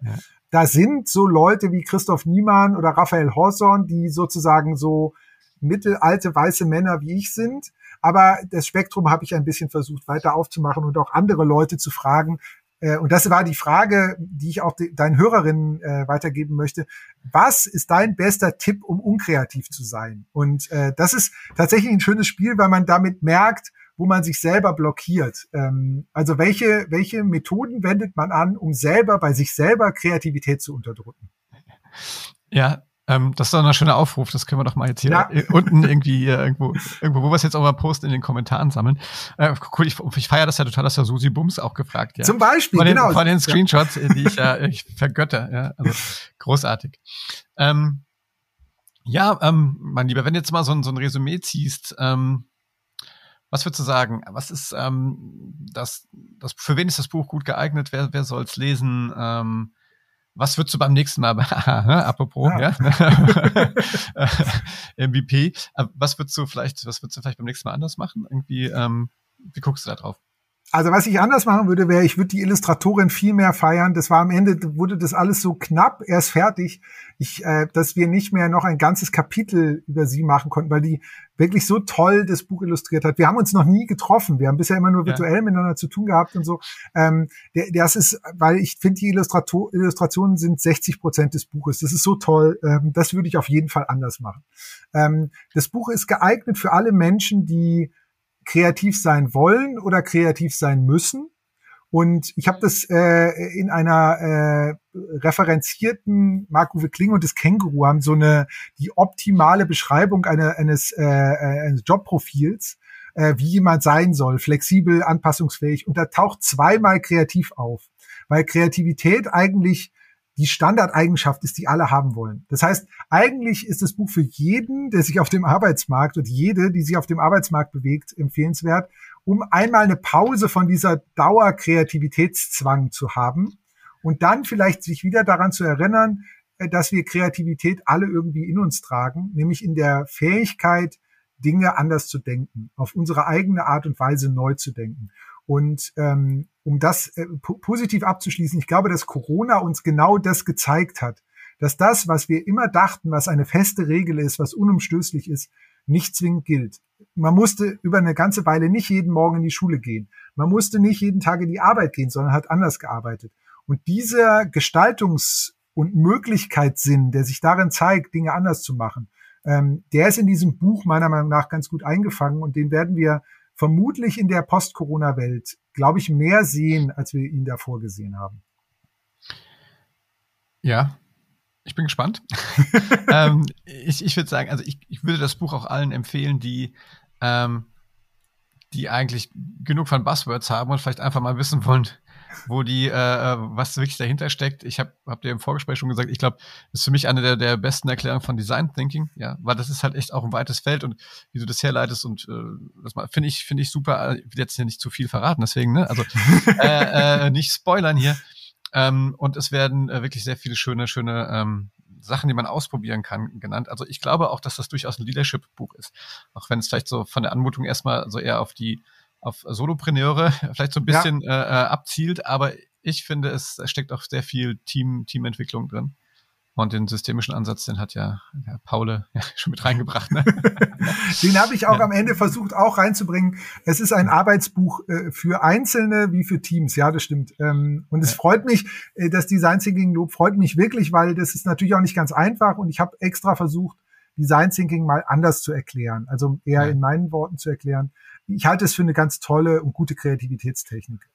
Da sind so Leute wie Christoph Niemann oder Raphael Horsorn, die sozusagen so mittelalte weiße Männer wie ich sind. Aber das Spektrum habe ich ein bisschen versucht weiter aufzumachen und auch andere Leute zu fragen. Äh, und das war die Frage, die ich auch deinen Hörerinnen äh, weitergeben möchte. Was ist dein bester Tipp, um unkreativ zu sein? Und äh, das ist tatsächlich ein schönes Spiel, weil man damit merkt, wo man sich selber blockiert. Ähm, also welche, welche Methoden wendet man an, um selber bei sich selber Kreativität zu unterdrücken? Ja, ähm, das ist doch ein schöner Aufruf. Das können wir doch mal jetzt hier ja. unten irgendwie äh, irgendwo, irgendwo, wo wir es jetzt auch mal posten, in den Kommentaren sammeln. Äh, cool, ich, ich feiere das ja total, dass ja Susi Bums auch gefragt, ja. Zum Beispiel, von den, genau. Von den Screenshots, ja. die ich ja ich vergötter, ja. Also großartig. Ähm, ja, ähm, mein Lieber, wenn du jetzt mal so ein, so ein Resümee ziehst, ähm, was würdest du sagen? Was ist ähm, das, das, für wen ist das Buch gut geeignet? Wer, wer soll es lesen? Ähm, was würdest du beim nächsten Mal, apropos, ja, ja? MVP, äh, was würdest du vielleicht, was würdest du vielleicht beim nächsten Mal anders machen? Irgendwie, ähm, wie guckst du da drauf? Also was ich anders machen würde, wäre, ich würde die Illustratorin viel mehr feiern. Das war am Ende, wurde das alles so knapp erst fertig, ich, äh, dass wir nicht mehr noch ein ganzes Kapitel über sie machen konnten, weil die wirklich so toll das Buch illustriert hat. Wir haben uns noch nie getroffen. Wir haben bisher immer nur virtuell ja. miteinander zu tun gehabt und so. Ähm, der, das ist, weil ich finde, die Illustrator Illustrationen sind 60 Prozent des Buches. Das ist so toll. Ähm, das würde ich auf jeden Fall anders machen. Ähm, das Buch ist geeignet für alle Menschen, die kreativ sein wollen oder kreativ sein müssen. Und ich habe das äh, in einer äh, referenzierten Marc-Uwe Kling und das Känguru haben so eine die optimale Beschreibung eine, eines, äh, eines Jobprofils, äh, wie jemand sein soll, flexibel, anpassungsfähig. Und da taucht zweimal kreativ auf, weil Kreativität eigentlich die Standardeigenschaft ist, die alle haben wollen. Das heißt, eigentlich ist das Buch für jeden, der sich auf dem Arbeitsmarkt und jede, die sich auf dem Arbeitsmarkt bewegt, empfehlenswert, um einmal eine Pause von dieser Dauerkreativitätszwang zu haben und dann vielleicht sich wieder daran zu erinnern, äh, dass wir Kreativität alle irgendwie in uns tragen, nämlich in der Fähigkeit, Dinge anders zu denken, auf unsere eigene Art und Weise neu zu denken. Und ähm, um das äh, positiv abzuschließen, ich glaube, dass Corona uns genau das gezeigt hat, dass das, was wir immer dachten, was eine feste Regel ist, was unumstößlich ist, nicht zwingend gilt. Man musste über eine ganze Weile nicht jeden Morgen in die Schule gehen. Man musste nicht jeden Tag in die Arbeit gehen, sondern hat anders gearbeitet. Und dieser Gestaltungs- und Möglichkeitssinn, der sich darin zeigt, Dinge anders zu machen, ähm, der ist in diesem Buch meiner Meinung nach ganz gut eingefangen und den werden wir vermutlich in der Post-Corona-Welt, glaube ich, mehr sehen, als wir ihn davor gesehen haben. Ja, ich bin gespannt. ähm, ich ich würde sagen, also ich, ich würde das Buch auch allen empfehlen, die, ähm, die eigentlich genug von Buzzwords haben und vielleicht einfach mal wissen wollen, wo die, äh, äh, was wirklich dahinter steckt. Ich habe hab dir im Vorgespräch schon gesagt, ich glaube, das ist für mich eine der, der besten Erklärungen von Design Thinking, ja, weil das ist halt echt auch ein weites Feld und wie du das herleitest und äh, das finde ich, finde ich super. Ich will jetzt hier nicht zu viel verraten, deswegen, ne? Also äh, äh, nicht spoilern hier. Ähm, und es werden äh, wirklich sehr viele schöne, schöne ähm, Sachen, die man ausprobieren kann, genannt. Also ich glaube auch, dass das durchaus ein Leadership-Buch ist. Auch wenn es vielleicht so von der Anmutung erstmal so eher auf die auf Solopreneure vielleicht so ein bisschen ja. äh, äh, abzielt, aber ich finde, es steckt auch sehr viel Team, Teamentwicklung drin. Und den systemischen Ansatz, den hat ja, ja Paule ja, schon mit reingebracht. Ne? den habe ich auch ja. am Ende versucht auch reinzubringen. Es ist ein Arbeitsbuch äh, für Einzelne wie für Teams. Ja, das stimmt. Ähm, und es freut mich, äh, das Design Thinking Lob freut mich wirklich, weil das ist natürlich auch nicht ganz einfach. Und ich habe extra versucht, Design Thinking mal anders zu erklären. Also eher in meinen Worten zu erklären. Ich halte es für eine ganz tolle und gute Kreativitätstechnik.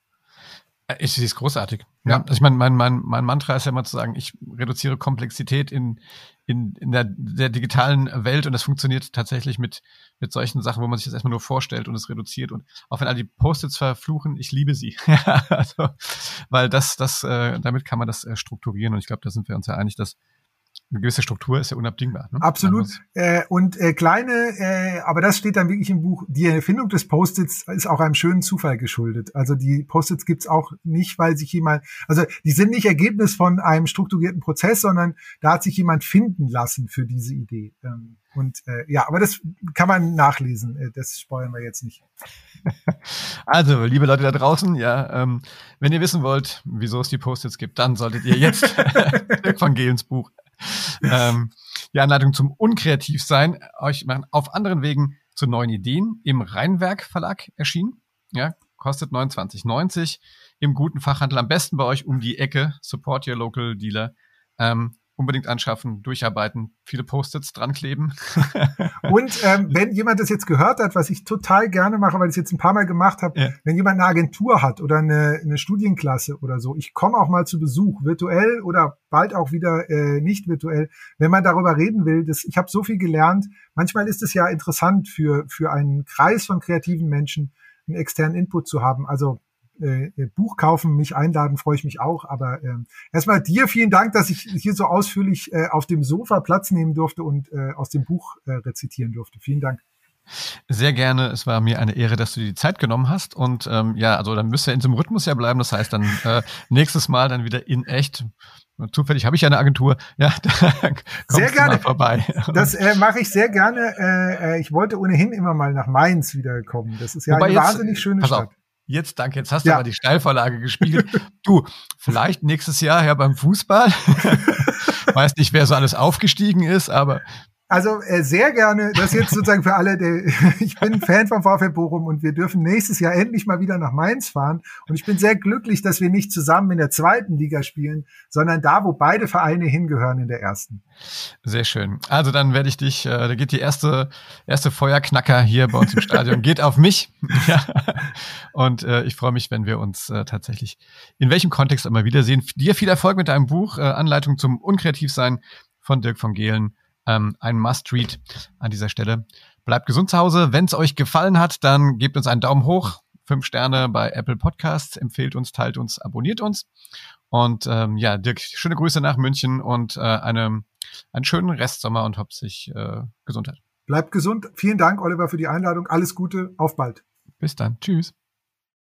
Äh, ich sehe es großartig. Ja, also ich meine, mein, mein, mein Mantra ist ja immer zu sagen, ich reduziere Komplexität in, in, in der, der digitalen Welt und das funktioniert tatsächlich mit, mit solchen Sachen, wo man sich das erstmal nur vorstellt und es reduziert. Und auch wenn all die Post-its verfluchen, ich liebe sie. also, weil das, das, äh, damit kann man das äh, strukturieren und ich glaube, da sind wir uns ja einig, dass eine gewisse Struktur ist ja unabdingbar. Ne? Absolut. Äh, und äh, kleine, äh, aber das steht dann wirklich im Buch, die Erfindung des Post-its ist auch einem schönen Zufall geschuldet. Also die Post-its gibt's auch nicht, weil sich jemand, also die sind nicht Ergebnis von einem strukturierten Prozess, sondern da hat sich jemand finden lassen für diese Idee. Ähm, und äh, ja, aber das kann man nachlesen. Äh, das spoilern wir jetzt nicht. Also, liebe Leute da draußen, ja, ähm, wenn ihr wissen wollt, wieso es die Post-its gibt, dann solltet ihr jetzt Dirk von Gehlens Buch ähm, die Anleitung zum Unkreativsein euch auf anderen Wegen zu neuen Ideen im Rheinwerk Verlag erschienen. Ja, kostet 29,90 im guten Fachhandel am besten bei euch um die Ecke. Support your local dealer. Ähm, unbedingt anschaffen, durcharbeiten, viele Post-its dran kleben. Und ähm, wenn jemand das jetzt gehört hat, was ich total gerne mache, weil ich es jetzt ein paar Mal gemacht habe, ja. wenn jemand eine Agentur hat oder eine, eine Studienklasse oder so, ich komme auch mal zu Besuch, virtuell oder bald auch wieder äh, nicht virtuell, wenn man darüber reden will, das, ich habe so viel gelernt. Manchmal ist es ja interessant für, für einen Kreis von kreativen Menschen, einen externen Input zu haben. Also äh, äh, Buch kaufen, mich einladen, freue ich mich auch. Aber äh, erstmal dir vielen Dank, dass ich hier so ausführlich äh, auf dem Sofa Platz nehmen durfte und äh, aus dem Buch äh, rezitieren durfte. Vielen Dank. Sehr gerne. Es war mir eine Ehre, dass du dir die Zeit genommen hast. Und ähm, ja, also dann müsst ihr in diesem Rhythmus ja bleiben. Das heißt dann äh, nächstes Mal dann wieder in echt. Zufällig habe ich ja eine Agentur. Ja, da sehr gerne vorbei. Das äh, mache ich sehr gerne. Äh, äh, ich wollte ohnehin immer mal nach Mainz wiederkommen. Das ist ja Wobei eine jetzt, wahnsinnig schöne Stadt. Auf, Jetzt, danke, jetzt hast du ja. aber die Steilvorlage gespielt. du, vielleicht nächstes Jahr ja beim Fußball. Weiß nicht, wer so alles aufgestiegen ist, aber also äh, sehr gerne, das jetzt sozusagen für alle, der, ich bin Fan vom VfL Bochum und wir dürfen nächstes Jahr endlich mal wieder nach Mainz fahren. Und ich bin sehr glücklich, dass wir nicht zusammen in der zweiten Liga spielen, sondern da, wo beide Vereine hingehören in der ersten. Sehr schön. Also dann werde ich dich, äh, da geht die erste, erste Feuerknacker hier bei uns im Stadion, geht auf mich. ja. Und äh, ich freue mich, wenn wir uns äh, tatsächlich in welchem Kontext immer wiedersehen. Dir viel Erfolg mit deinem Buch, äh, Anleitung zum Unkreativsein von Dirk von Gehlen ähm, ein Must-Read an dieser Stelle. Bleibt gesund zu Hause. Wenn es euch gefallen hat, dann gebt uns einen Daumen hoch, fünf Sterne bei Apple Podcasts, empfehlt uns, teilt uns, abonniert uns. Und ähm, ja, Dirk, schöne Grüße nach München und äh, eine, einen schönen Restsommer und hauptsächlich äh, Gesundheit. Bleibt gesund. Vielen Dank, Oliver, für die Einladung. Alles Gute. Auf bald. Bis dann. Tschüss.